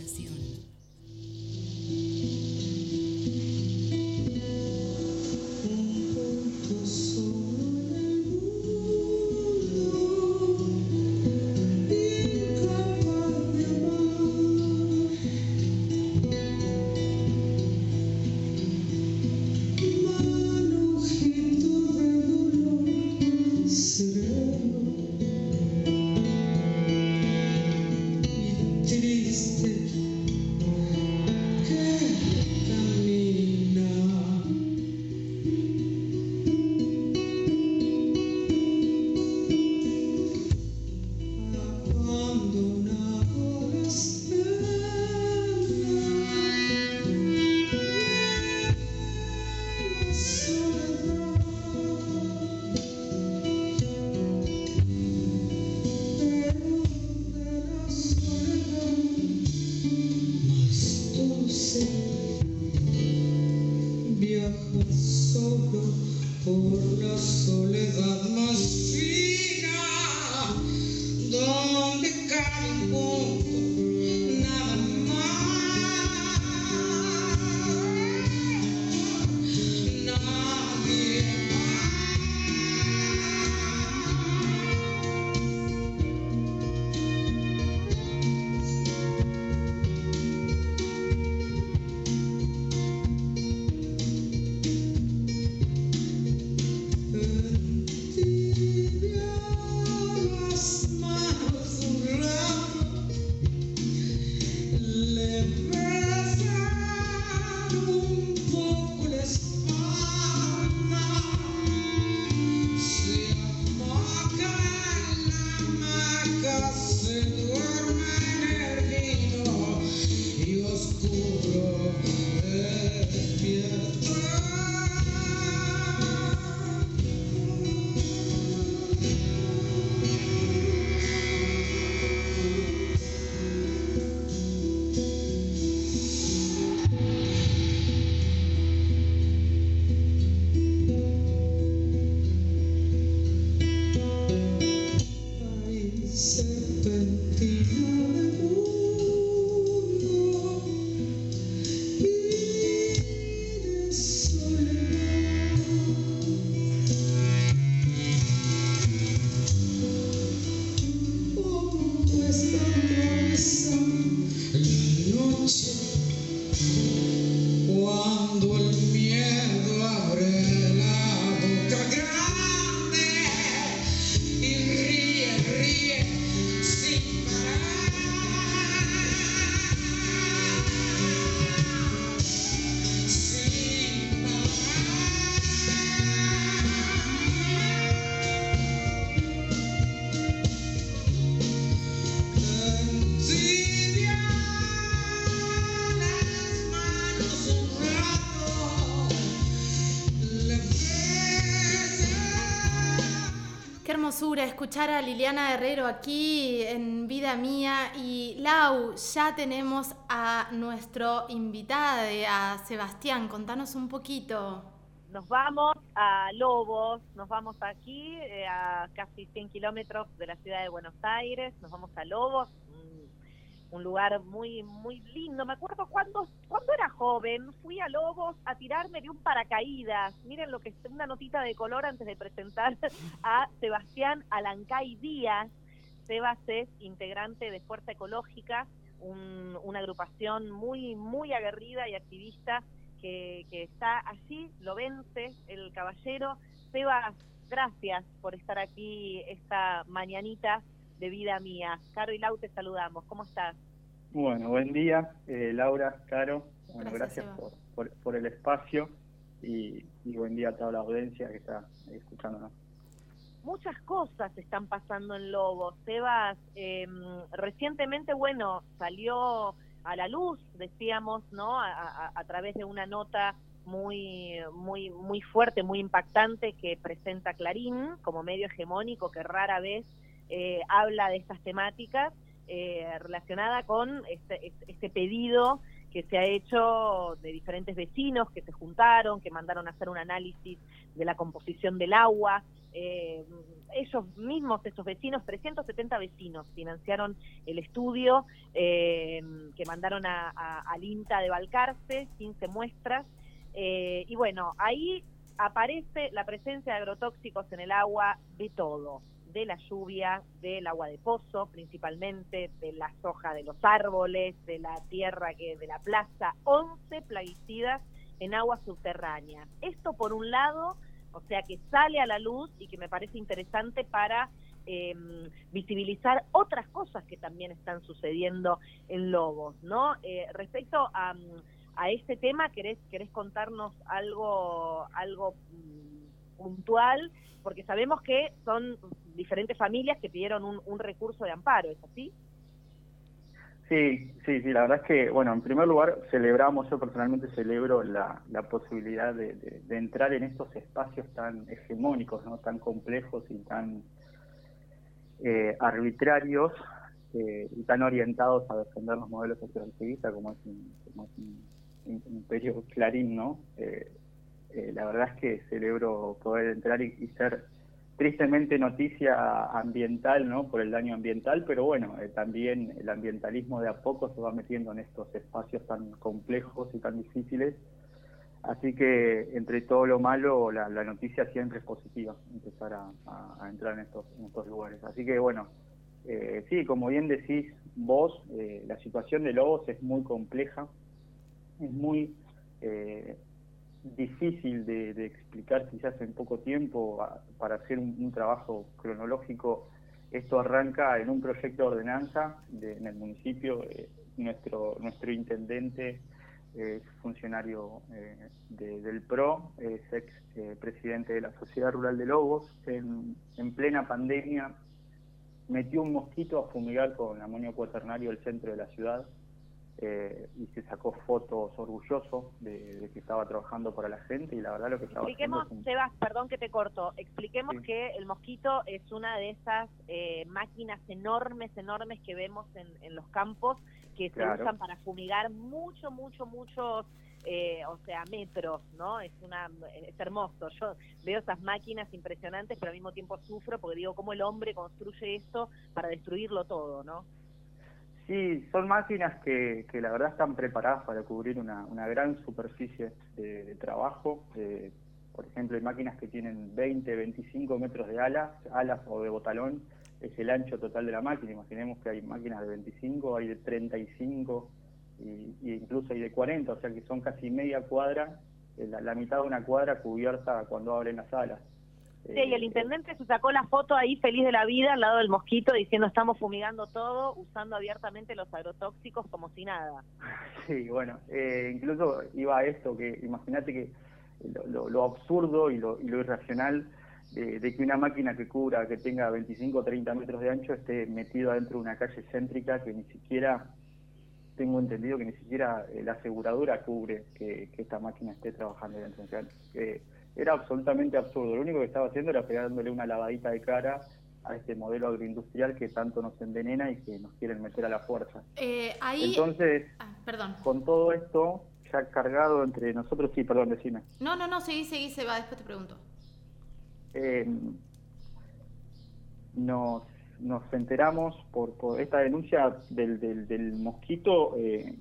Escuchar a Liliana Herrero aquí en Vida Mía. Y Lau, ya tenemos a nuestro invitado, a Sebastián. Contanos un poquito. Nos vamos a Lobos, nos vamos aquí eh, a casi 100 kilómetros de la ciudad de Buenos Aires, nos vamos a Lobos, un lugar muy muy lindo. Me acuerdo cuando, cuando era joven, fui a Lobos a tirarme de un paracaídas. Miren lo que es una notita de color antes de presentar a Sebastián Alancay Díaz. Sebas es integrante de Fuerza Ecológica, una agrupación muy, muy aguerrida y activista que, que está allí, lo vence el caballero. Sebas, gracias por estar aquí esta mañanita de vida mía. Caro y Lau, te saludamos. ¿Cómo estás? Bueno, buen día, eh, Laura, Caro. Bueno, gracias, por, por, el espacio y, buen día a toda la audiencia que está escuchándonos. Muchas cosas están pasando en Lobo. Sebas, eh, recientemente, bueno, salió a la luz, decíamos, ¿no? A, a, través de una nota muy, muy, muy fuerte, muy impactante que presenta Clarín como medio hegemónico que rara vez eh, habla de estas temáticas eh, relacionada con este, este, pedido que se ha hecho de diferentes vecinos que se juntaron, que mandaron a hacer un análisis de la composición del agua. Eh, ellos mismos, estos vecinos, 370 vecinos, financiaron el estudio que mandaron a, al INTA de Balcarce, 15 muestras. y bueno, ahí aparece la presencia de agrotóxicos en el agua de todo de la lluvia, del agua de pozo principalmente, de la soja de los árboles, de la tierra que de la plaza, 11 plaguicidas en agua subterránea. Esto por un lado, o sea que sale a la luz y que me parece interesante para em, visibilizar otras cosas que también están sucediendo en Lobos, ¿no? Eh, respecto a, a, este tema, ¿querés, querés contarnos algo, algo mm, puntual? Porque sabemos que son diferentes familias que pidieron un, recurso de amparo, ¿es así? Sí, sí, sí, la verdad es que, bueno, en primer lugar celebramos, yo personalmente celebro la, posibilidad de, entrar en estos espacios tan hegemónicos, ¿no? tan complejos y tan eh, arbitrarios eh, y tan orientados a defender los modelos socialistas como es un, como imperio clarín, ¿no? Eh, la verdad es que celebro poder entrar y ser tristemente noticia ambiental, ¿no? Por el daño ambiental, pero bueno, eh, también el ambientalismo de a poco se va metiendo en estos espacios tan complejos y tan difíciles. Así que entre todo lo malo, la, noticia siempre es positiva, empezar a, entrar en estos, lugares. Así que bueno, eh, sí, como bien decís vos, eh, la situación de Lobos es muy compleja, es muy difícil de, explicar quizás en poco tiempo para hacer un, trabajo cronológico. Esto arranca en un proyecto de ordenanza en el municipio. Eh, nuestro, nuestro intendente es funcionario eh, del PRO, es ex eh, presidente de la Sociedad Rural de Lobos. En, en, plena pandemia metió un mosquito a fumigar con amonio cuaternario el centro de la ciudad eh, y se sacó fotos orgulloso de, que estaba trabajando para la gente y la verdad lo que estaba expliquemos Sebas perdón que te corto expliquemos que el mosquito es una de esas eh, máquinas enormes enormes que vemos en, los campos que se usan para fumigar mucho mucho muchos eh, o sea, metros, ¿no? Es una es hermoso. Yo veo esas máquinas impresionantes, pero al mismo tiempo sufro porque digo cómo el hombre construye esto para destruirlo todo, ¿no? Sí, son máquinas que, que la verdad están preparadas para cubrir una, una gran superficie de, trabajo. Eh, por ejemplo, hay máquinas que tienen 20, 25 metros de alas, alas o de botalón, es el ancho total de la máquina. Imaginemos que hay máquinas de 25, hay de 35 y, y incluso hay de 40, o sea que son casi media cuadra, eh, la, la mitad de una cuadra cubierta cuando abren las alas. Sí, y el eh, intendente se sacó la foto ahí feliz de la vida al lado del mosquito diciendo estamos fumigando todo, usando abiertamente los agrotóxicos como si nada. Sí, bueno, eh, incluso iba a esto, que imagínate que lo, absurdo y lo, irracional de, que una máquina que cubra, que tenga 25 o 30 metros de ancho, esté metido adentro de una calle céntrica que ni siquiera, tengo entendido que ni siquiera eh, la aseguradora cubre que, esta máquina esté trabajando dentro. de era absolutamente absurdo. Lo único que estaba haciendo era pegándole una lavadita de cara a este modelo agroindustrial que tanto nos envenena y que nos quieren meter a la fuerza. Eh, ahí... Entonces, ah, perdón. con todo esto ya cargado entre nosotros, sí, perdón, decime. No, no, no, seguí, seguí, se va, después te pregunto. Eh, nos, nos enteramos por, por esta denuncia del, del, del mosquito eh,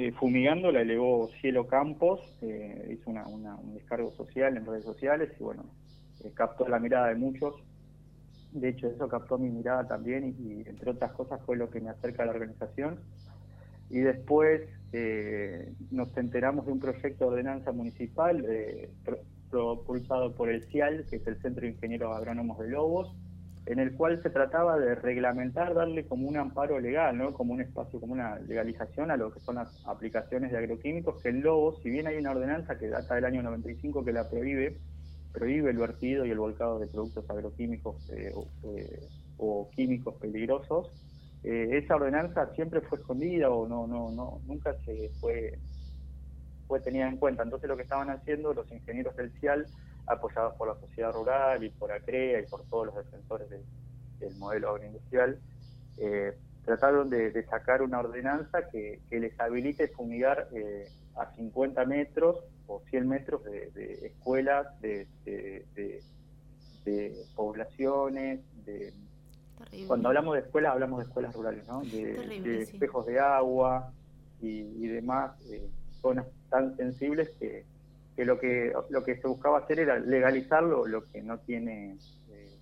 eh, fumigando, la elevó Cielo Campos, eh, hizo un descargo social en redes sociales y bueno, eh, captó la mirada de muchos. De hecho, eso captó mi mirada también y, entre otras cosas fue lo que me acerca a la organización. Y después nos enteramos de un proyecto de ordenanza municipal propulsado por el CIAL, que es el Centro de Ingenieros Agrónomos de Lobos, en el cual se trataba de reglamentar, darle como un amparo legal, ¿no? como un espacio, como una legalización a lo que son las aplicaciones de agroquímicos, que en Lobos, si bien hay una ordenanza que data del año 95 que la prohíbe, prohíbe el vertido y el volcado de productos agroquímicos eh, eh, o químicos peligrosos, eh, esa ordenanza siempre fue escondida o no, no, no, nunca se fue, fue tenida en cuenta. Entonces lo que estaban haciendo los ingenieros del CIAL, apoyados por la sociedad rural y por ACREA y por todos los defensores de, del modelo agroindustrial, eh, trataron de, de, sacar una ordenanza que, que les habilite fumigar eh, a 50 metros o 100 metros de, de escuelas, de, de, poblaciones, de Terrible. Cuando hablamos de escuelas, hablamos de escuelas rurales, ¿no? De, Terrible, espejos sí. de agua y, y demás, eh, zonas tan sensibles que, que, lo que lo que se buscaba hacer era legalizarlo, lo que no tiene eh,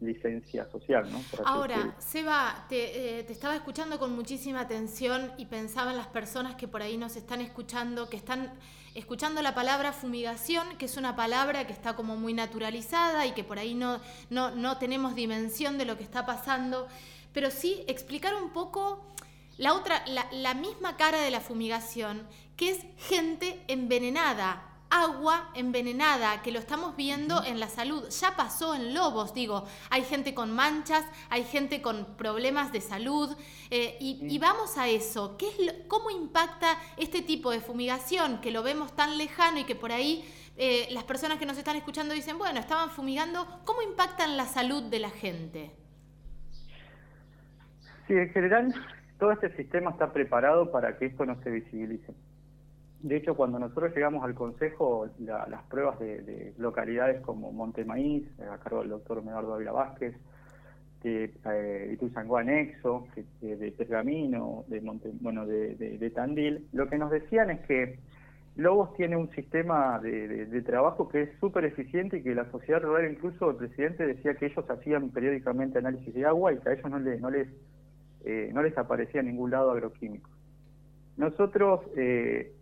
licencia social, ¿no? Ahora, Seba, te, eh, te, estaba escuchando con muchísima atención y pensaba en las personas que por ahí nos están escuchando, que están escuchando la palabra fumigación, que es una palabra que está como muy naturalizada y que por ahí no, no, no tenemos dimensión de lo que está pasando, pero sí explicar un poco la otra, la, la misma cara de la fumigación, que es gente envenenada, agua envenenada, que lo estamos viendo en la salud. Ya pasó en Lobos, digo, hay gente con manchas, hay gente con problemas de salud, eh, y, y, vamos a eso. ¿Qué es lo, ¿Cómo impacta este tipo de fumigación que lo vemos tan lejano y que por ahí eh, las personas que nos están escuchando dicen, bueno, estaban fumigando, ¿cómo impacta en la salud de la gente? Sí, en general, todo este sistema está preparado para que esto no se visibilice. De hecho, cuando nosotros llegamos al Consejo, la, las pruebas de, de, localidades como Montemaíz, a cargo del doctor Medardo Ávila Vázquez, de eh, Ituzangó Anexo, de, de, Pergamino, de, Monte, bueno, de, de, Tandil, lo que nos decían es que Lobos tiene un sistema de, de trabajo que es súper eficiente y que la sociedad rural, incluso el presidente decía que ellos hacían periódicamente análisis de agua y que a ellos no, les, no, les, eh, no les aparecía ningún lado agroquímico. Nosotros... Eh,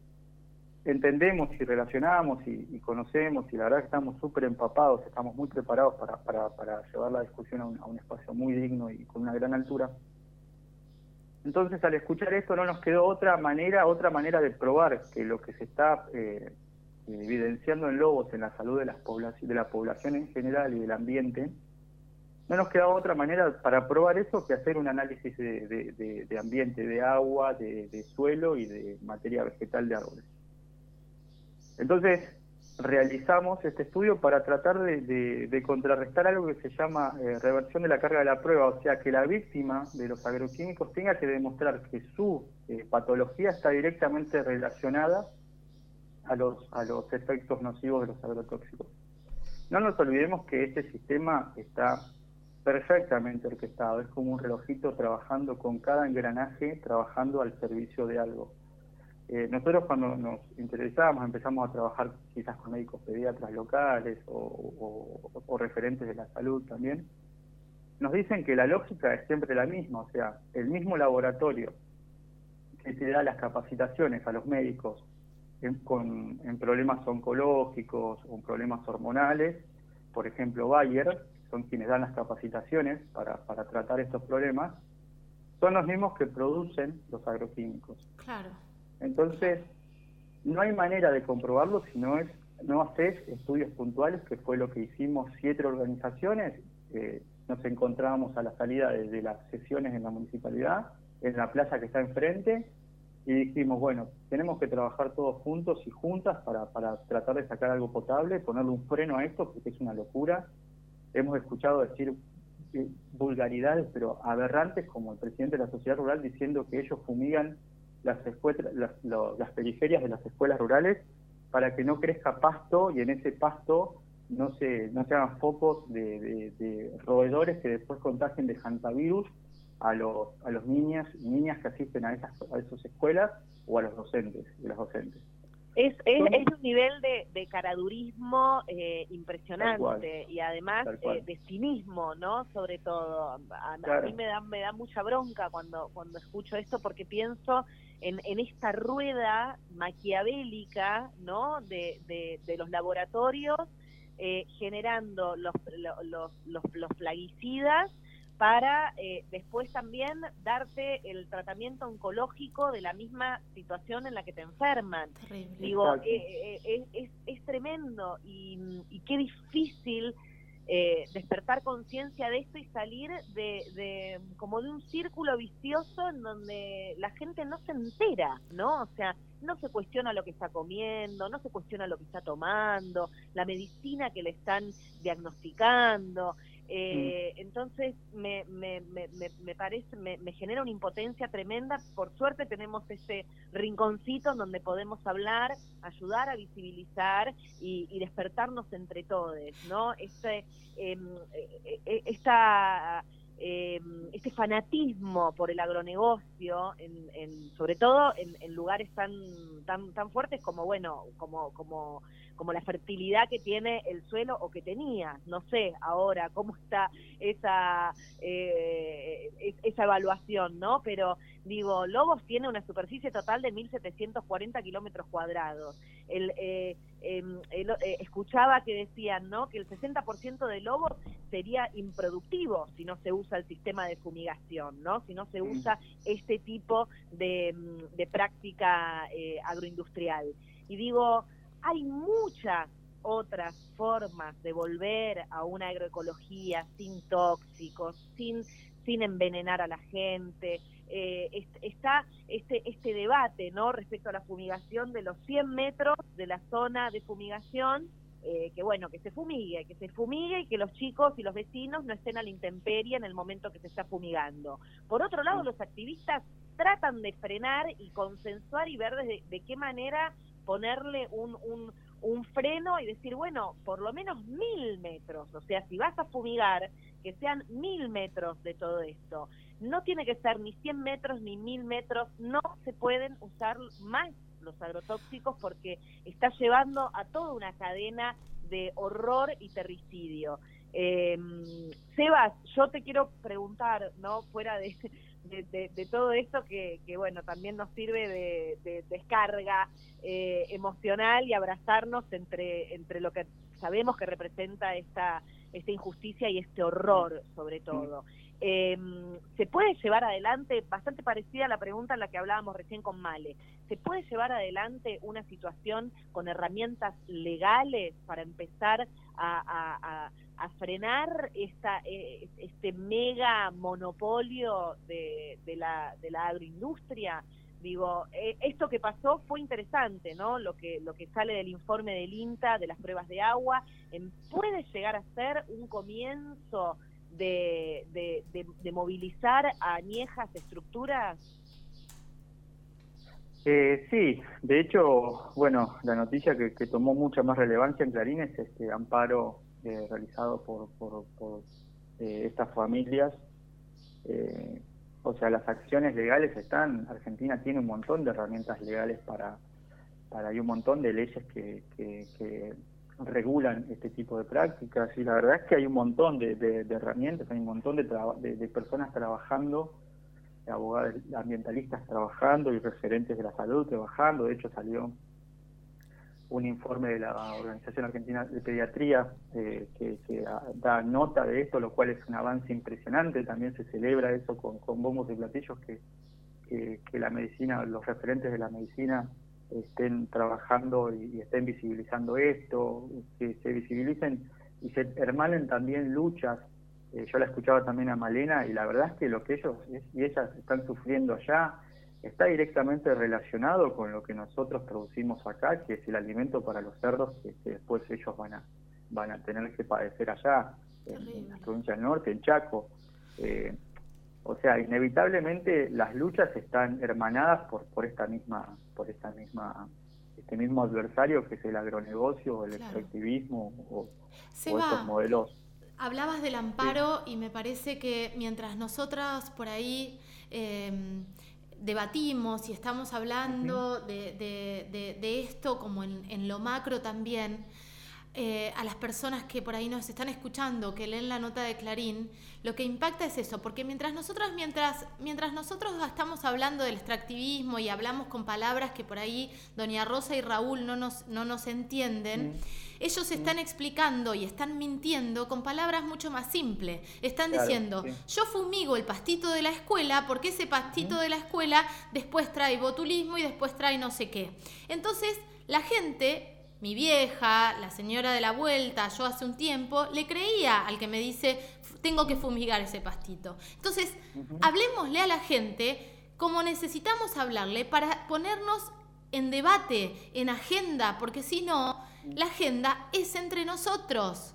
entendemos y relacionamos y, conocemos y la verdad que estamos súper empapados, estamos muy preparados para, llevar la discusión a un, espacio muy digno y con una gran altura. Entonces al escuchar esto no nos quedó otra manera, otra manera de probar que lo que se está eh, evidenciando en Lobos en la salud de, las de la población en general y del ambiente, no nos quedaba otra manera para probar eso que hacer un análisis de ambiente, de agua, de, suelo y de materia vegetal de árboles. Entonces, realizamos este estudio para tratar de, contrarrestar algo que se llama eh, reversión de la carga de la prueba, o sea, que la víctima de los agroquímicos tenga que demostrar que su eh, patología está directamente relacionada a los, a los efectos nocivos de los agrotóxicos. No nos olvidemos que este sistema está perfectamente orquestado, es como un relojito trabajando con cada engranaje, trabajando al servicio de algo. Eh, nosotros cuando nos interesamos empezamos a trabajar quizás con médicos pediatras locales o, referentes de la salud también, nos dicen que la lógica es siempre la misma, o sea, el mismo laboratorio que te da las capacitaciones a los médicos en, con, problemas oncológicos o en problemas hormonales, por ejemplo Bayer, son quienes dan las capacitaciones para tratar estos problemas, son los mismos que producen los agroquímicos. Claro. Entonces, no hay manera de comprobarlo si no es no haces estudios puntuales, que fue lo que hicimos siete organizaciones. Eh, nos encontrábamos a la salida de, de, las sesiones en la municipalidad, en la plaza que está enfrente, y dijimos, bueno, tenemos que trabajar todos juntos y juntas para, para tratar de sacar algo potable, ponerle un freno a esto, porque es una locura. Hemos escuchado decir eh, vulgaridades, pero aberrantes, como el presidente de la sociedad rural diciendo que ellos fumigan las, escuelas, las, las periferias de las escuelas rurales para que no crezca pasto y en ese pasto no se, no se hagan focos de, roedores que después contagien de hantavirus a los, a los niños y niñas que asisten a esas, a esas escuelas o a los docentes y las docentes. Es, es, un nivel de, de caradurismo eh, impresionante y además eh, de cinismo, ¿no? Sobre todo. A, mí me da, me da mucha bronca cuando, cuando escucho esto porque pienso en, en esta rueda maquiavélica, ¿no? De, de, de los laboratorios eh, generando los, los, los, los plaguicidas para eh, después también darte el tratamiento oncológico de la misma situación en la que te enferman. Digo, eh, eh, es, es, tremendo y, y qué difícil eh, despertar conciencia de esto y salir de, de, como de un círculo vicioso en donde la gente no se entera, ¿no? O sea, no se cuestiona lo que está comiendo, no se cuestiona lo que está tomando, la medicina que le están diagnosticando. Eh, entonces me, me, me, me parece, me, genera una impotencia tremenda. Por suerte tenemos ese rinconcito en donde podemos hablar, ayudar a visibilizar y, despertarnos entre todos, ¿no? Este, eh, esta eh, este fanatismo por el agronegocio, en, sobre todo en, lugares tan, tan, tan fuertes como, bueno, como, como, como la fertilidad que tiene el suelo o que tenía. No sé ahora cómo está esa, eh, esa evaluación, ¿no? Pero digo, Lobos tiene una superficie total de 1.740 kilómetros cuadrados. El, eh, em, eh, escuchaba que decían, ¿no? Que el 60% de Lobos sería improductivo si no se usa el sistema de fumigación, ¿no? Si no se mm. usa este tipo de, mm, de práctica eh, agroindustrial. Y digo, hay muchas otras formas de volver a una agroecología sin tóxicos, sin, sin envenenar a la gente. Eh, está este, este debate ¿no? respecto a la fumigación de los 100 metros de la zona de fumigación eh, que bueno, que se fumigue, que se fumigue y que los chicos y los vecinos no estén a la intemperie en el momento que se está fumigando. Por otro lado, los activistas tratan de frenar y consensuar y ver desde, de qué manera ponerle un, un, un freno y decir, bueno, por lo menos mil metros, o sea, si vas a fumigar, que sean mil metros de todo esto. No tiene que ser ni 100 metros ni mil metros, no se pueden usar más los agrotóxicos porque está llevando a toda una cadena de horror y terricidio. Eh, Sebas, yo te quiero preguntar, ¿no? Fuera de, de, todo esto que, que, bueno, también nos sirve de, descarga eh, emocional y abrazarnos entre, entre lo que sabemos que representa esta, esta injusticia y este horror, sobre todo. Eh, se puede llevar adelante, bastante parecida a la pregunta en la que hablábamos recién con Male, ¿se puede llevar adelante una situación con herramientas legales para empezar a, frenar esta, eh, este mega monopolio de, la, de la agroindustria? Digo, eh, esto que pasó fue interesante, ¿no? Lo que, lo que sale del informe del INTA, de las pruebas de agua, puede llegar a ser un comienzo de, de, movilizar a añejas estructuras? Eh, sí, de hecho, bueno, la noticia que, tomó mucha más relevancia en Clarín es este amparo eh, realizado por, por, eh, estas familias. Eh, o sea, las acciones legales están, Argentina tiene un montón de herramientas legales para, para hay un montón de leyes que, que regulan este tipo de prácticas y la verdad es que hay un montón de, herramientas, hay un montón de, de, personas trabajando, abogados ambientalistas trabajando y referentes de la salud trabajando. De hecho salió un informe de la Organización Argentina de Pediatría eh, que, da nota de esto, lo cual es un avance impresionante. También se celebra eso con, bombos y platillos que, que la medicina, los referentes de la medicina estén trabajando y, estén visibilizando esto, que se visibilicen y se hermanen también luchas. Eh, yo la escuchaba también a Malena y la verdad es que lo que ellos y ellas están sufriendo allá está directamente relacionado con lo que nosotros producimos acá, que es el alimento para los cerdos que, después ellos van a, van a tener que padecer allá. en, las provincias del norte, en Chaco. Eh, o sea, inevitablemente las luchas están hermanadas por, por esta misma, por esta misma, este mismo adversario que es el agronegocio, el extractivismo o, estos modelos. Hablabas del amparo y me parece que mientras nosotras por ahí em, debatimos y estamos hablando de, esto como en, lo macro también, eh, a las personas que por ahí nos están escuchando, que leen la nota de Clarín, lo que impacta es eso, porque mientras nosotros, mientras, mientras nosotros estamos hablando del extractivismo y hablamos con palabras que por ahí Doña Rosa y Raúl no nos, no nos entienden, ellos están explicando y están mintiendo con palabras mucho más simples. Están diciendo, yo fumigo el pastito de la escuela porque ese pastito de la escuela después trae botulismo y después trae no sé qué. Entonces, la gente mi vieja, la señora de la vuelta, yo hace un tiempo, le creía al que me dice, tengo que fumigar ese pastito. Entonces, hablemosle a la gente como necesitamos hablarle para ponernos en debate, en agenda, porque si no, la agenda es entre nosotros.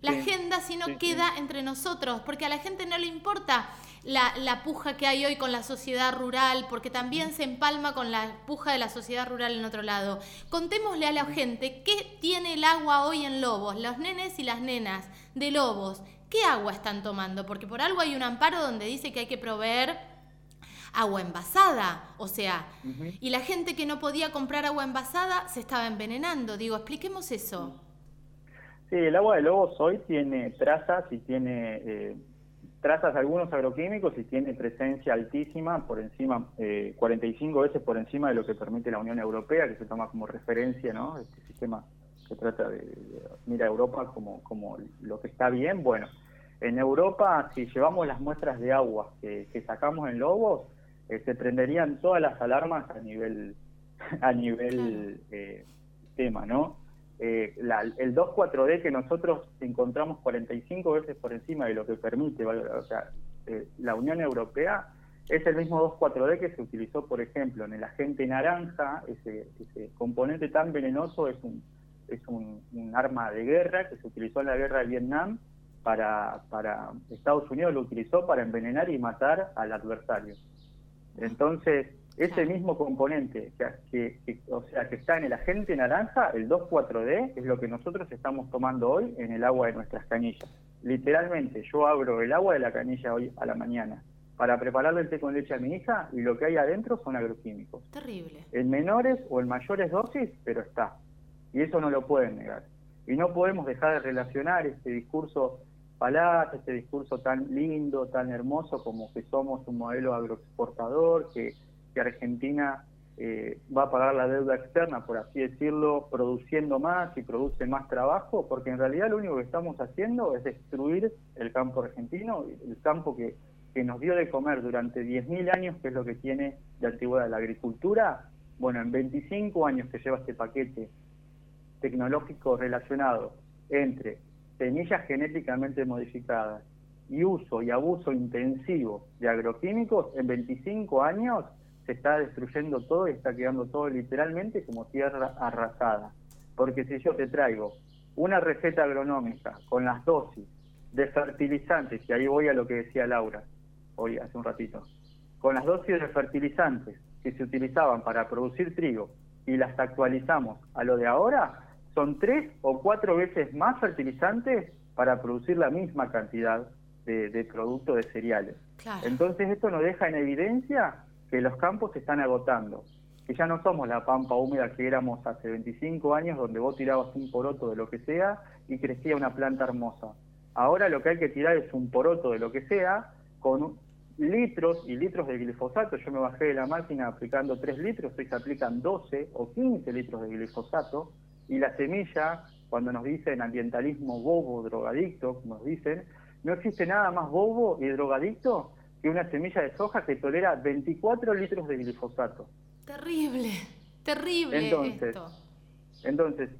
La agenda si no queda entre nosotros, porque a la gente no le importa la, puja que hay hoy con la sociedad rural, porque también se empalma con la puja de la sociedad rural en otro lado. Contémosle a la gente qué tiene el agua hoy en Lobos, los nenes y las nenas de Lobos, qué agua están tomando, porque por algo hay un amparo donde dice que hay que proveer agua envasada, o sea, y la gente que no podía comprar agua envasada se estaba envenenando. Digo, expliquemos eso. Sí, el agua de Lobos hoy tiene trazas y tiene eh, trazas algunos agroquímicos y tiene presencia altísima, por encima, eh, 45 veces por encima de lo que permite la Unión Europea, que se toma como referencia, ¿no? Este sistema que trata de, mira a Europa como, como lo que está bien. Bueno, en Europa, si llevamos las muestras de agua que, sacamos en Lobos, eh, se prenderían todas las alarmas a nivel, a nivel eh, tema, ¿no? Eh, el 2,4-D que nosotros encontramos 45 veces por encima de lo que permite, o sea, eh, la Unión Europea es el mismo 2,4-D que se utilizó, por ejemplo, en el agente naranja, ese, componente tan venenoso es un, es un, arma de guerra que se utilizó en la guerra de Vietnam para, para Estados Unidos lo utilizó para envenenar y matar al adversario. Entonces, ese mismo componente que, o sea, que está en el agente naranja, el 2,4-D, es lo que nosotros estamos tomando hoy en el agua de nuestras canillas. Literalmente, yo abro el agua de la canilla hoy a la mañana para prepararle el té con leche a mi hija y lo que hay adentro son agroquímicos. Terrible. En menores o en mayores dosis, pero está. Y eso no lo pueden negar. Y no podemos dejar de relacionar este discurso palaz, este discurso tan lindo, tan hermoso como que somos un modelo agroexportador, que que Argentina eh, va a pagar la deuda externa, por así decirlo, produciendo más y produce más trabajo, porque en realidad lo único que estamos haciendo es destruir el campo argentino, el campo que, que nos dio de comer durante 10.000 años, que es lo que tiene de antigüedad la agricultura. Bueno, en 25 años que lleva este paquete tecnológico relacionado entre semillas genéticamente modificadas y uso y abuso intensivo de agroquímicos, en 25 años se está destruyendo todo y está quedando todo literalmente como tierra arrasada. Porque si yo te traigo una receta agronómica con las dosis de fertilizantes, y ahí voy a lo que decía Laura hoy hace un ratito, con las dosis de fertilizantes que se utilizaban para producir trigo y las actualizamos a lo de ahora, son tres o cuatro veces más fertilizantes para producir la misma cantidad de, de producto de cereales. Entonces esto nos deja en evidencia que los campos se están agotando, que ya no somos la pampa húmeda que éramos hace 25 años, donde vos tirabas un poroto de lo que sea y crecía una planta hermosa. Ahora lo que hay que tirar es un poroto de lo que sea, con litros y litros de glifosato. Yo me bajé de la máquina aplicando 3 litros, hoy se aplican 12 o 15 litros de glifosato, y la semilla, cuando nos dicen ambientalismo bobo, drogadicto, como nos dicen, no existe nada más bobo y drogadicto que una semilla de soja que tolera 24 litros de glifosato. Terrible, terrible entonces, esto. Entonces,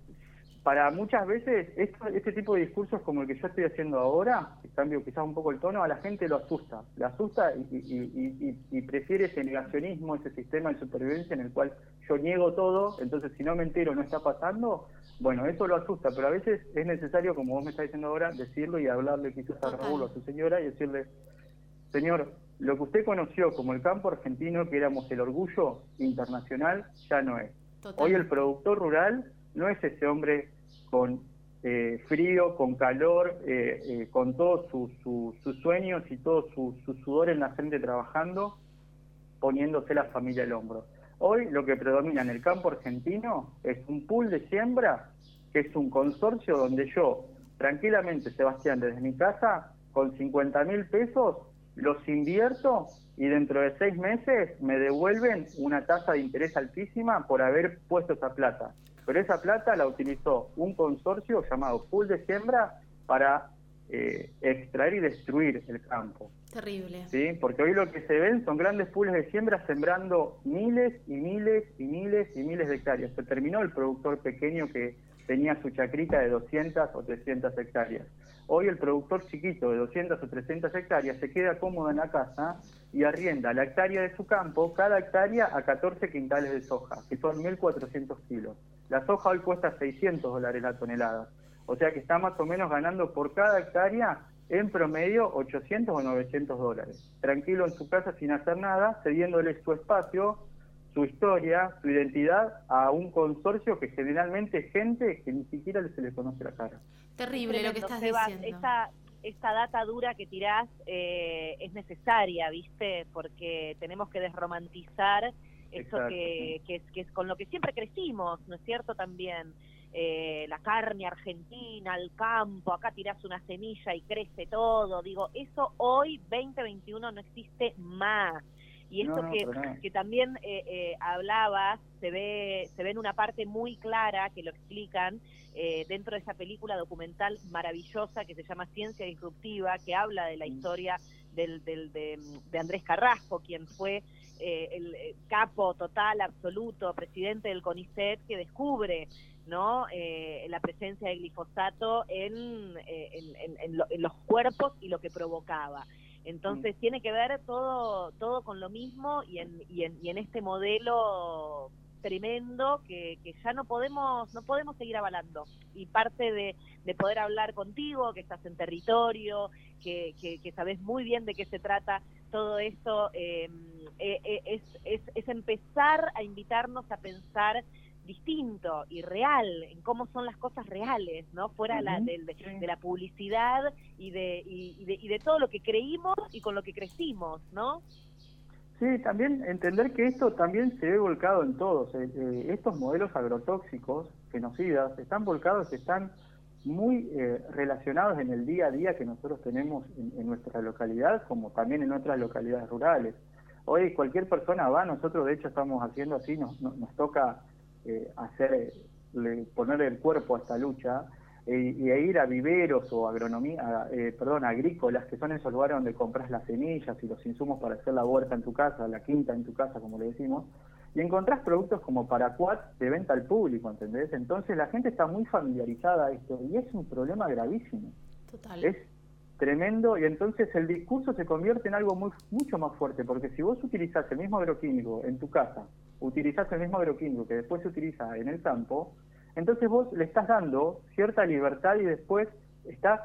para muchas veces este tipo de discursos como el que yo estoy haciendo ahora, cambio quizás un poco el tono, a la gente lo asusta, le asusta y, prefiere ese negacionismo, ese sistema de supervivencia en el cual yo niego todo, entonces si no me entero no está pasando, bueno, eso lo asusta, pero a veces es necesario, como vos me estás diciendo ahora, decirlo y hablarle quizás a Raúl o a su señora y decirle, señor, lo que usted conoció como el campo argentino, que éramos el orgullo internacional, ya no es. Hoy el productor rural no es ese hombre con eh, frío, con calor, eh, eh, con todos sus sueños y todo su, sudor en la frente trabajando, poniéndose la familia al hombro. Hoy lo que predomina en el campo argentino es un pool de siembra, que es un consorcio donde yo, tranquilamente, Sebastián, desde mi casa, con 50 mil pesos, los invierto y dentro de seis meses me devuelven una tasa de interés altísima por haber puesto esa plata pero esa plata la utilizó un consorcio llamado Pool de Siembra para eh, extraer y destruir el campo. Terrible. ¿Sí? Porque hoy lo que se ven son grandes pools de siembra sembrando miles y miles y miles y miles de hectáreas. Se terminó el productor pequeño que tenía su chacrita de 200 o 300 hectáreas. Hoy el productor chiquito de 200 o 300 hectáreas se queda cómodo en la casa y arrienda la hectárea de su campo, cada hectárea a 14 quintales de soja, que son 1.400 kilos. La soja hoy cuesta 600 dólares la tonelada. O sea que está más o menos ganando por cada hectárea en promedio 800 o 900 dólares. Tranquilo en su casa sin hacer nada, cediéndole su espacio, su historia, su identidad a un consorcio que generalmente es gente que ni siquiera se le conoce la cara. Terrible lo que estás diciendo. Esta, esta data dura que tirás eh, es necesaria, ¿viste? Porque tenemos que desromantizar eso que, que, es, que es con lo que siempre crecimos, ¿no es cierto? También eh, la carne argentina, el campo, acá tirás una semilla y crece todo. Digo, eso hoy, 2021, no existe más. Y esto que, que, también eh, eh, hablabas, se ve, se ve en una parte muy clara que lo explican eh, dentro de esa película documental maravillosa que se llama Ciencia Disruptiva, que habla de la historia del, del, de, de Andrés Carrasco, quien fue eh, el eh, capo total, absoluto, presidente del CONICET, que descubre ¿no? Eh, la presencia de glifosato en, en, los cuerpos y lo que provocaba. Entonces mm. tiene que ver todo, todo con lo mismo y en, y en, y en este modelo tremendo que, que, ya no podemos no podemos seguir avalando y parte de, de poder hablar contigo que estás en territorio que, que, sabes muy bien de qué se trata todo esto em, eh, eh, es, es, es, empezar a invitarnos a pensar distinto y real en cómo son las cosas reales, ¿no? Fuera la, de, de, la publicidad y de, y, de, y de todo lo que creímos y con lo que crecimos, ¿no? Sí, también entender que esto también se ve volcado en todos. Eh, estos modelos agrotóxicos, genocidas, están volcados, están muy eh, relacionados en el día a día que nosotros tenemos en, nuestra localidad, como también en otras localidades rurales. Hoy cualquier persona va, nosotros de hecho estamos haciendo así, nos, nos, toca eh, hacer, poner el cuerpo a esta lucha eh, y ir a viveros o agronomía, perdón, agrícolas, que son esos lugares donde compras las semillas y los insumos para hacer la huerta en tu casa, la quinta en tu casa, como le decimos, y encontrás productos como Paraquat de venta al público, ¿entendés? Entonces la gente está muy familiarizada a esto y es un problema gravísimo. Total. Es tremendo y entonces el discurso se convierte en algo muy, mucho más fuerte, porque si vos utilizás el mismo agroquímico en tu casa, utilizás el mismo agroquímico que después se utiliza en el campo, entonces vos le estás dando cierta libertad y después estás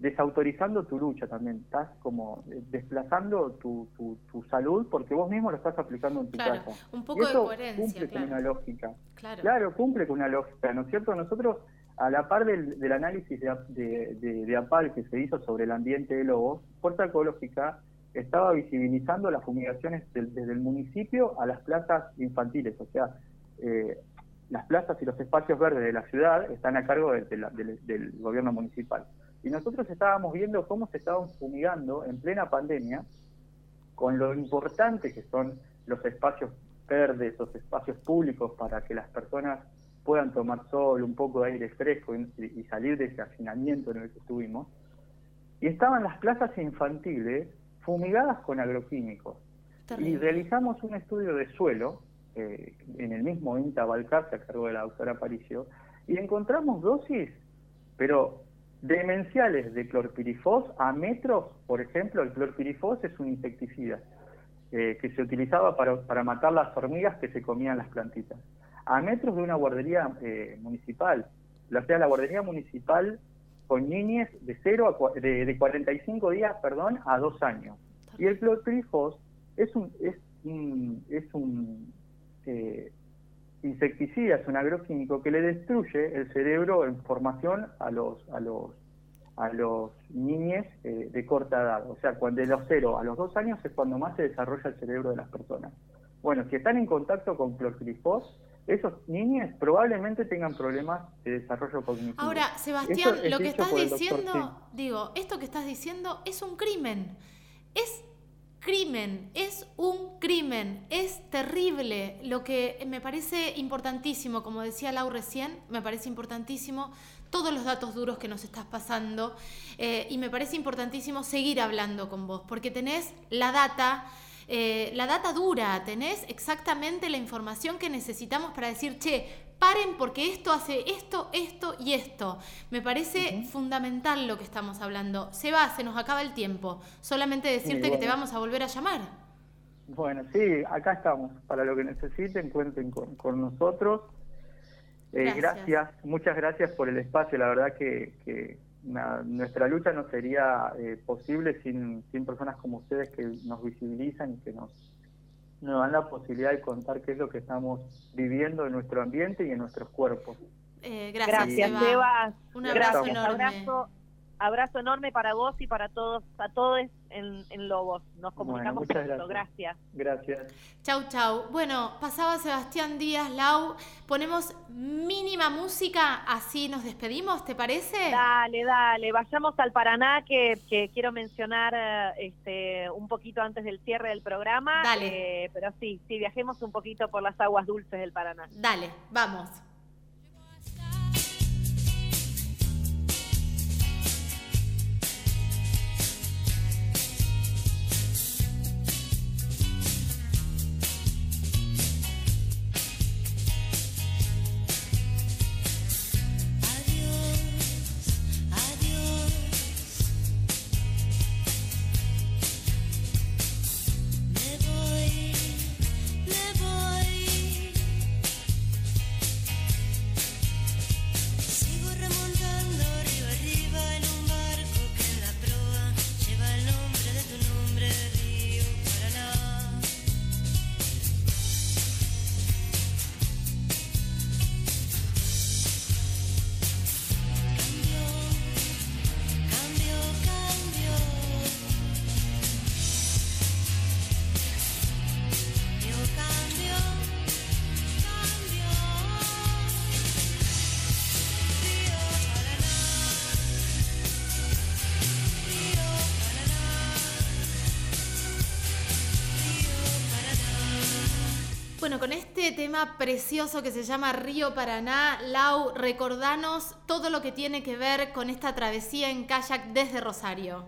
desautorizando tu lucha también, estás como eh, desplazando tu, tu, salud porque vos mismo lo estás aplicando en tu claro, casa. Un poco de coherencia, cumple claro. con una lógica. Claro. claro. cumple con una lógica, ¿no es cierto? Nosotros, a la par del, del análisis de, de, de, APAL que se hizo sobre el ambiente de lobos, Fuerza Ecológica estaba visibilizando las fumigaciones desde el municipio a las plazas infantiles, o sea, eh, las plazas y los espacios verdes de la ciudad están a cargo del gobierno municipal. Y nosotros estábamos viendo cómo se estaban fumigando en plena pandemia, con lo importante que son los espacios verdes, los espacios públicos para que las personas puedan tomar sol, un poco de aire fresco y, salir de ese hacinamiento en el que estuvimos. Y estaban las plazas infantiles fumigadas con agroquímicos. Y realizamos un estudio de suelo eh, en el mismo INTA Balcarce, a cargo de la doctora Aparicio, y encontramos dosis, pero demenciales de clorpirifos a metros, por ejemplo, el clorpirifos es un insecticida eh, que se utilizaba para, para, matar las hormigas que se comían las plantitas, a metros de una guardería eh, municipal, o sea, la guardería municipal con niñes de 0 a, de, de 45 días, perdón, a 2 años. Y el clorpirifos es un, es un, es un eh, insecticida, es un agroquímico que le destruye el cerebro en formación a los, a los, a los niños eh, de corta edad. O sea, cuando de los 0 a los 2 años es cuando más se desarrolla el cerebro de las personas. Bueno, si están en contacto con clorpirifos, esos niños probablemente tengan problemas de desarrollo cognitivo. Ahora, Sebastián, lo que estás diciendo, digo, esto que estás diciendo es un crimen. Es crimen, es un crimen, es terrible. Lo que me parece importantísimo, como decía Lau recién, me parece importantísimo todos los datos duros que nos estás pasando eh, y me parece importantísimo seguir hablando con vos, porque tenés la data. Eh, la data dura, tenés exactamente la información que necesitamos para decir, che, paren porque esto hace esto, esto y esto. Me parece fundamental lo que estamos hablando. Se va, se nos acaba el tiempo. Solamente decirte que te vamos a volver a llamar. Bueno, sí, acá estamos. Para lo que necesiten, cuenten con, nosotros. Eh, gracias. muchas gracias por el espacio. La verdad que, nuestra lucha no sería eh, posible sin, sin personas como ustedes que nos visibilizan y que nos nos dan la posibilidad de contar qué es lo que estamos viviendo en nuestro ambiente y en nuestros cuerpos. Eh, gracias, Eva. Un abrazo enorme. Abrazo, enorme para vos y para todos, a todos en, en Lobos. Nos comunicamos muchas gracias. gracias. Gracias. Chau, chau. Bueno, pasaba Sebastián Díaz, Lau. Ponemos mínima música, así nos despedimos, ¿te parece? Dale, dale. Vayamos al Paraná, que, quiero mencionar eh, este, un poquito antes del cierre del programa. Dale. Eh, pero sí, sí, viajemos un poquito por las aguas dulces del Paraná. Dale, vamos. Tema precioso que se llama Río Paraná, Lau, recordanos todo lo que tiene que ver con esta travesía en kayak desde Rosario.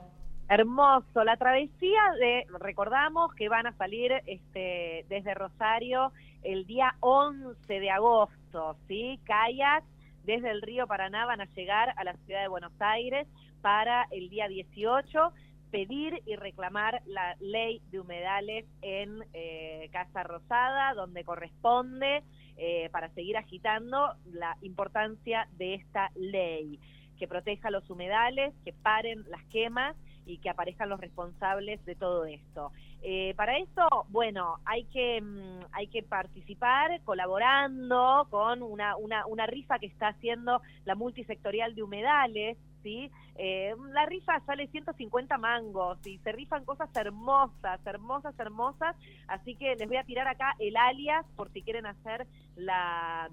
Hermoso, la travesía de, recordamos que van a salir este, desde Rosario el día 11 de agosto, ¿sí? Kayak desde el río Paraná van a llegar a la ciudad de Buenos Aires para el día 18 pedir y reclamar la ley de humedales en eh, Casa Rosada, donde corresponde, eh, para seguir agitando la importancia de esta ley, que proteja los humedales, que paren las quemas y que aparezcan los responsables de todo esto. Eh, para eso, bueno, hay que, mm, hay que participar colaborando con una, una, una rifa que está haciendo la multisectorial de humedales, ¿sí? Eh, la rifa sale 150 mangos y se rifan cosas hermosas, hermosas, hermosas. Así que les voy a tirar acá el alias por si quieren hacer la,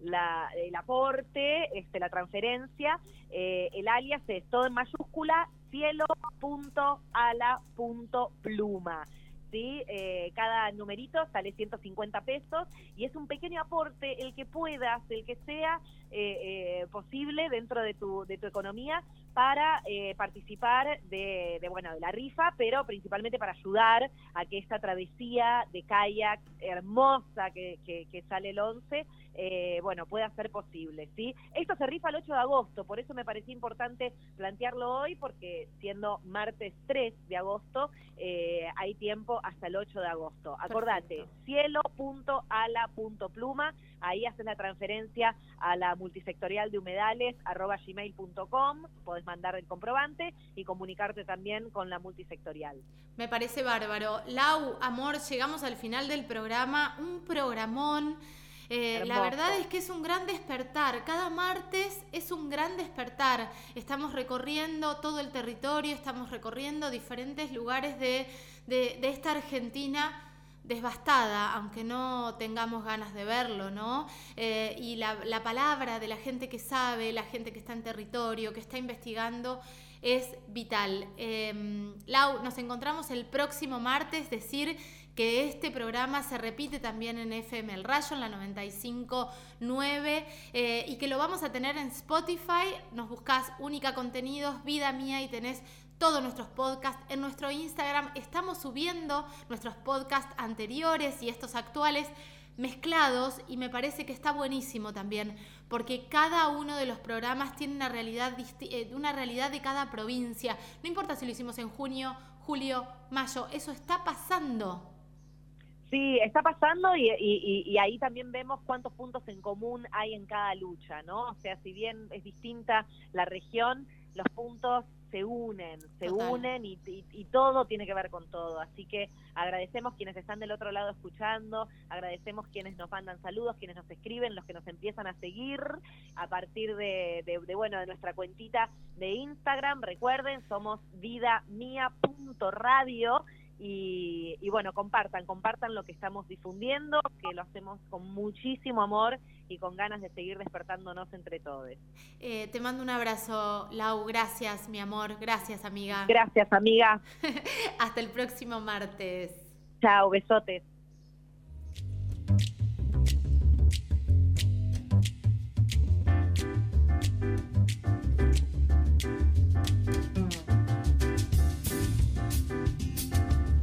la el aporte, este, la transferencia. Eh, el alias es todo en mayúscula cielo.ala.pluma. ¿sí? Eh, cada numerito sale 150 pesos y es un pequeño aporte el que puedas, el que sea eh, eh, posible dentro de tu, de tu economía para participar de, bueno, de la rifa, pero principalmente para ayudar a que esta travesía de kayak hermosa que, que, sale el 11 eh, bueno, pueda ser posible, ¿sí? Esto se rifa el 8 de agosto, por eso me parecía importante plantearlo hoy, porque siendo martes 3 de agosto, eh, hay tiempo hasta el 8 de agosto. Acordate, cielo.ala.pluma, ahí haces la transferencia a la multisectorial de humedales, arroba gmail.com, podés mandar el comprobante y comunicarte también con la multisectorial. Me parece bárbaro. Lau, amor, llegamos al final del programa, un programón. Eh, la verdad es que es un gran despertar. Cada martes es un gran despertar. Estamos recorriendo todo el territorio, estamos recorriendo diferentes lugares de, esta Argentina devastada, aunque no tengamos ganas de verlo, ¿no? Eh, y la, palabra de la gente que sabe, la gente que está en territorio, que está investigando, es vital. Em, Lau, nos encontramos el próximo martes, decir que este programa se repite también en FM El Rayo, en la 95.9, eh, y que lo vamos a tener en Spotify. Nos buscas Única Contenidos, Vida Mía, y tenés todos nuestros podcasts en nuestro Instagram. Estamos subiendo nuestros podcasts anteriores y estos actuales mezclados y me parece que está buenísimo también porque cada uno de los programas tiene una realidad, eh, una realidad de cada provincia. No importa si lo hicimos en junio, julio, mayo, eso está pasando. Sí, está pasando y, y, ahí también vemos cuántos puntos en común hay en cada lucha, ¿no? O sea, si bien es distinta la región, los puntos se unen, se unen y, y, todo tiene que ver con todo. Así que agradecemos quienes están del otro lado escuchando, agradecemos quienes nos mandan saludos, quienes nos escriben, los que nos empiezan a seguir a partir de, de, bueno de nuestra cuentita de Instagram. Recuerden, somos vidamia.radio y, y, bueno, compartan, compartan lo que estamos difundiendo, que lo hacemos con muchísimo amor y con ganas de seguir despertándonos entre todos. Eh, te mando un abrazo, Lau, gracias, mi amor, gracias, amiga. Gracias, amiga. Hasta el próximo martes. Chao, besotes.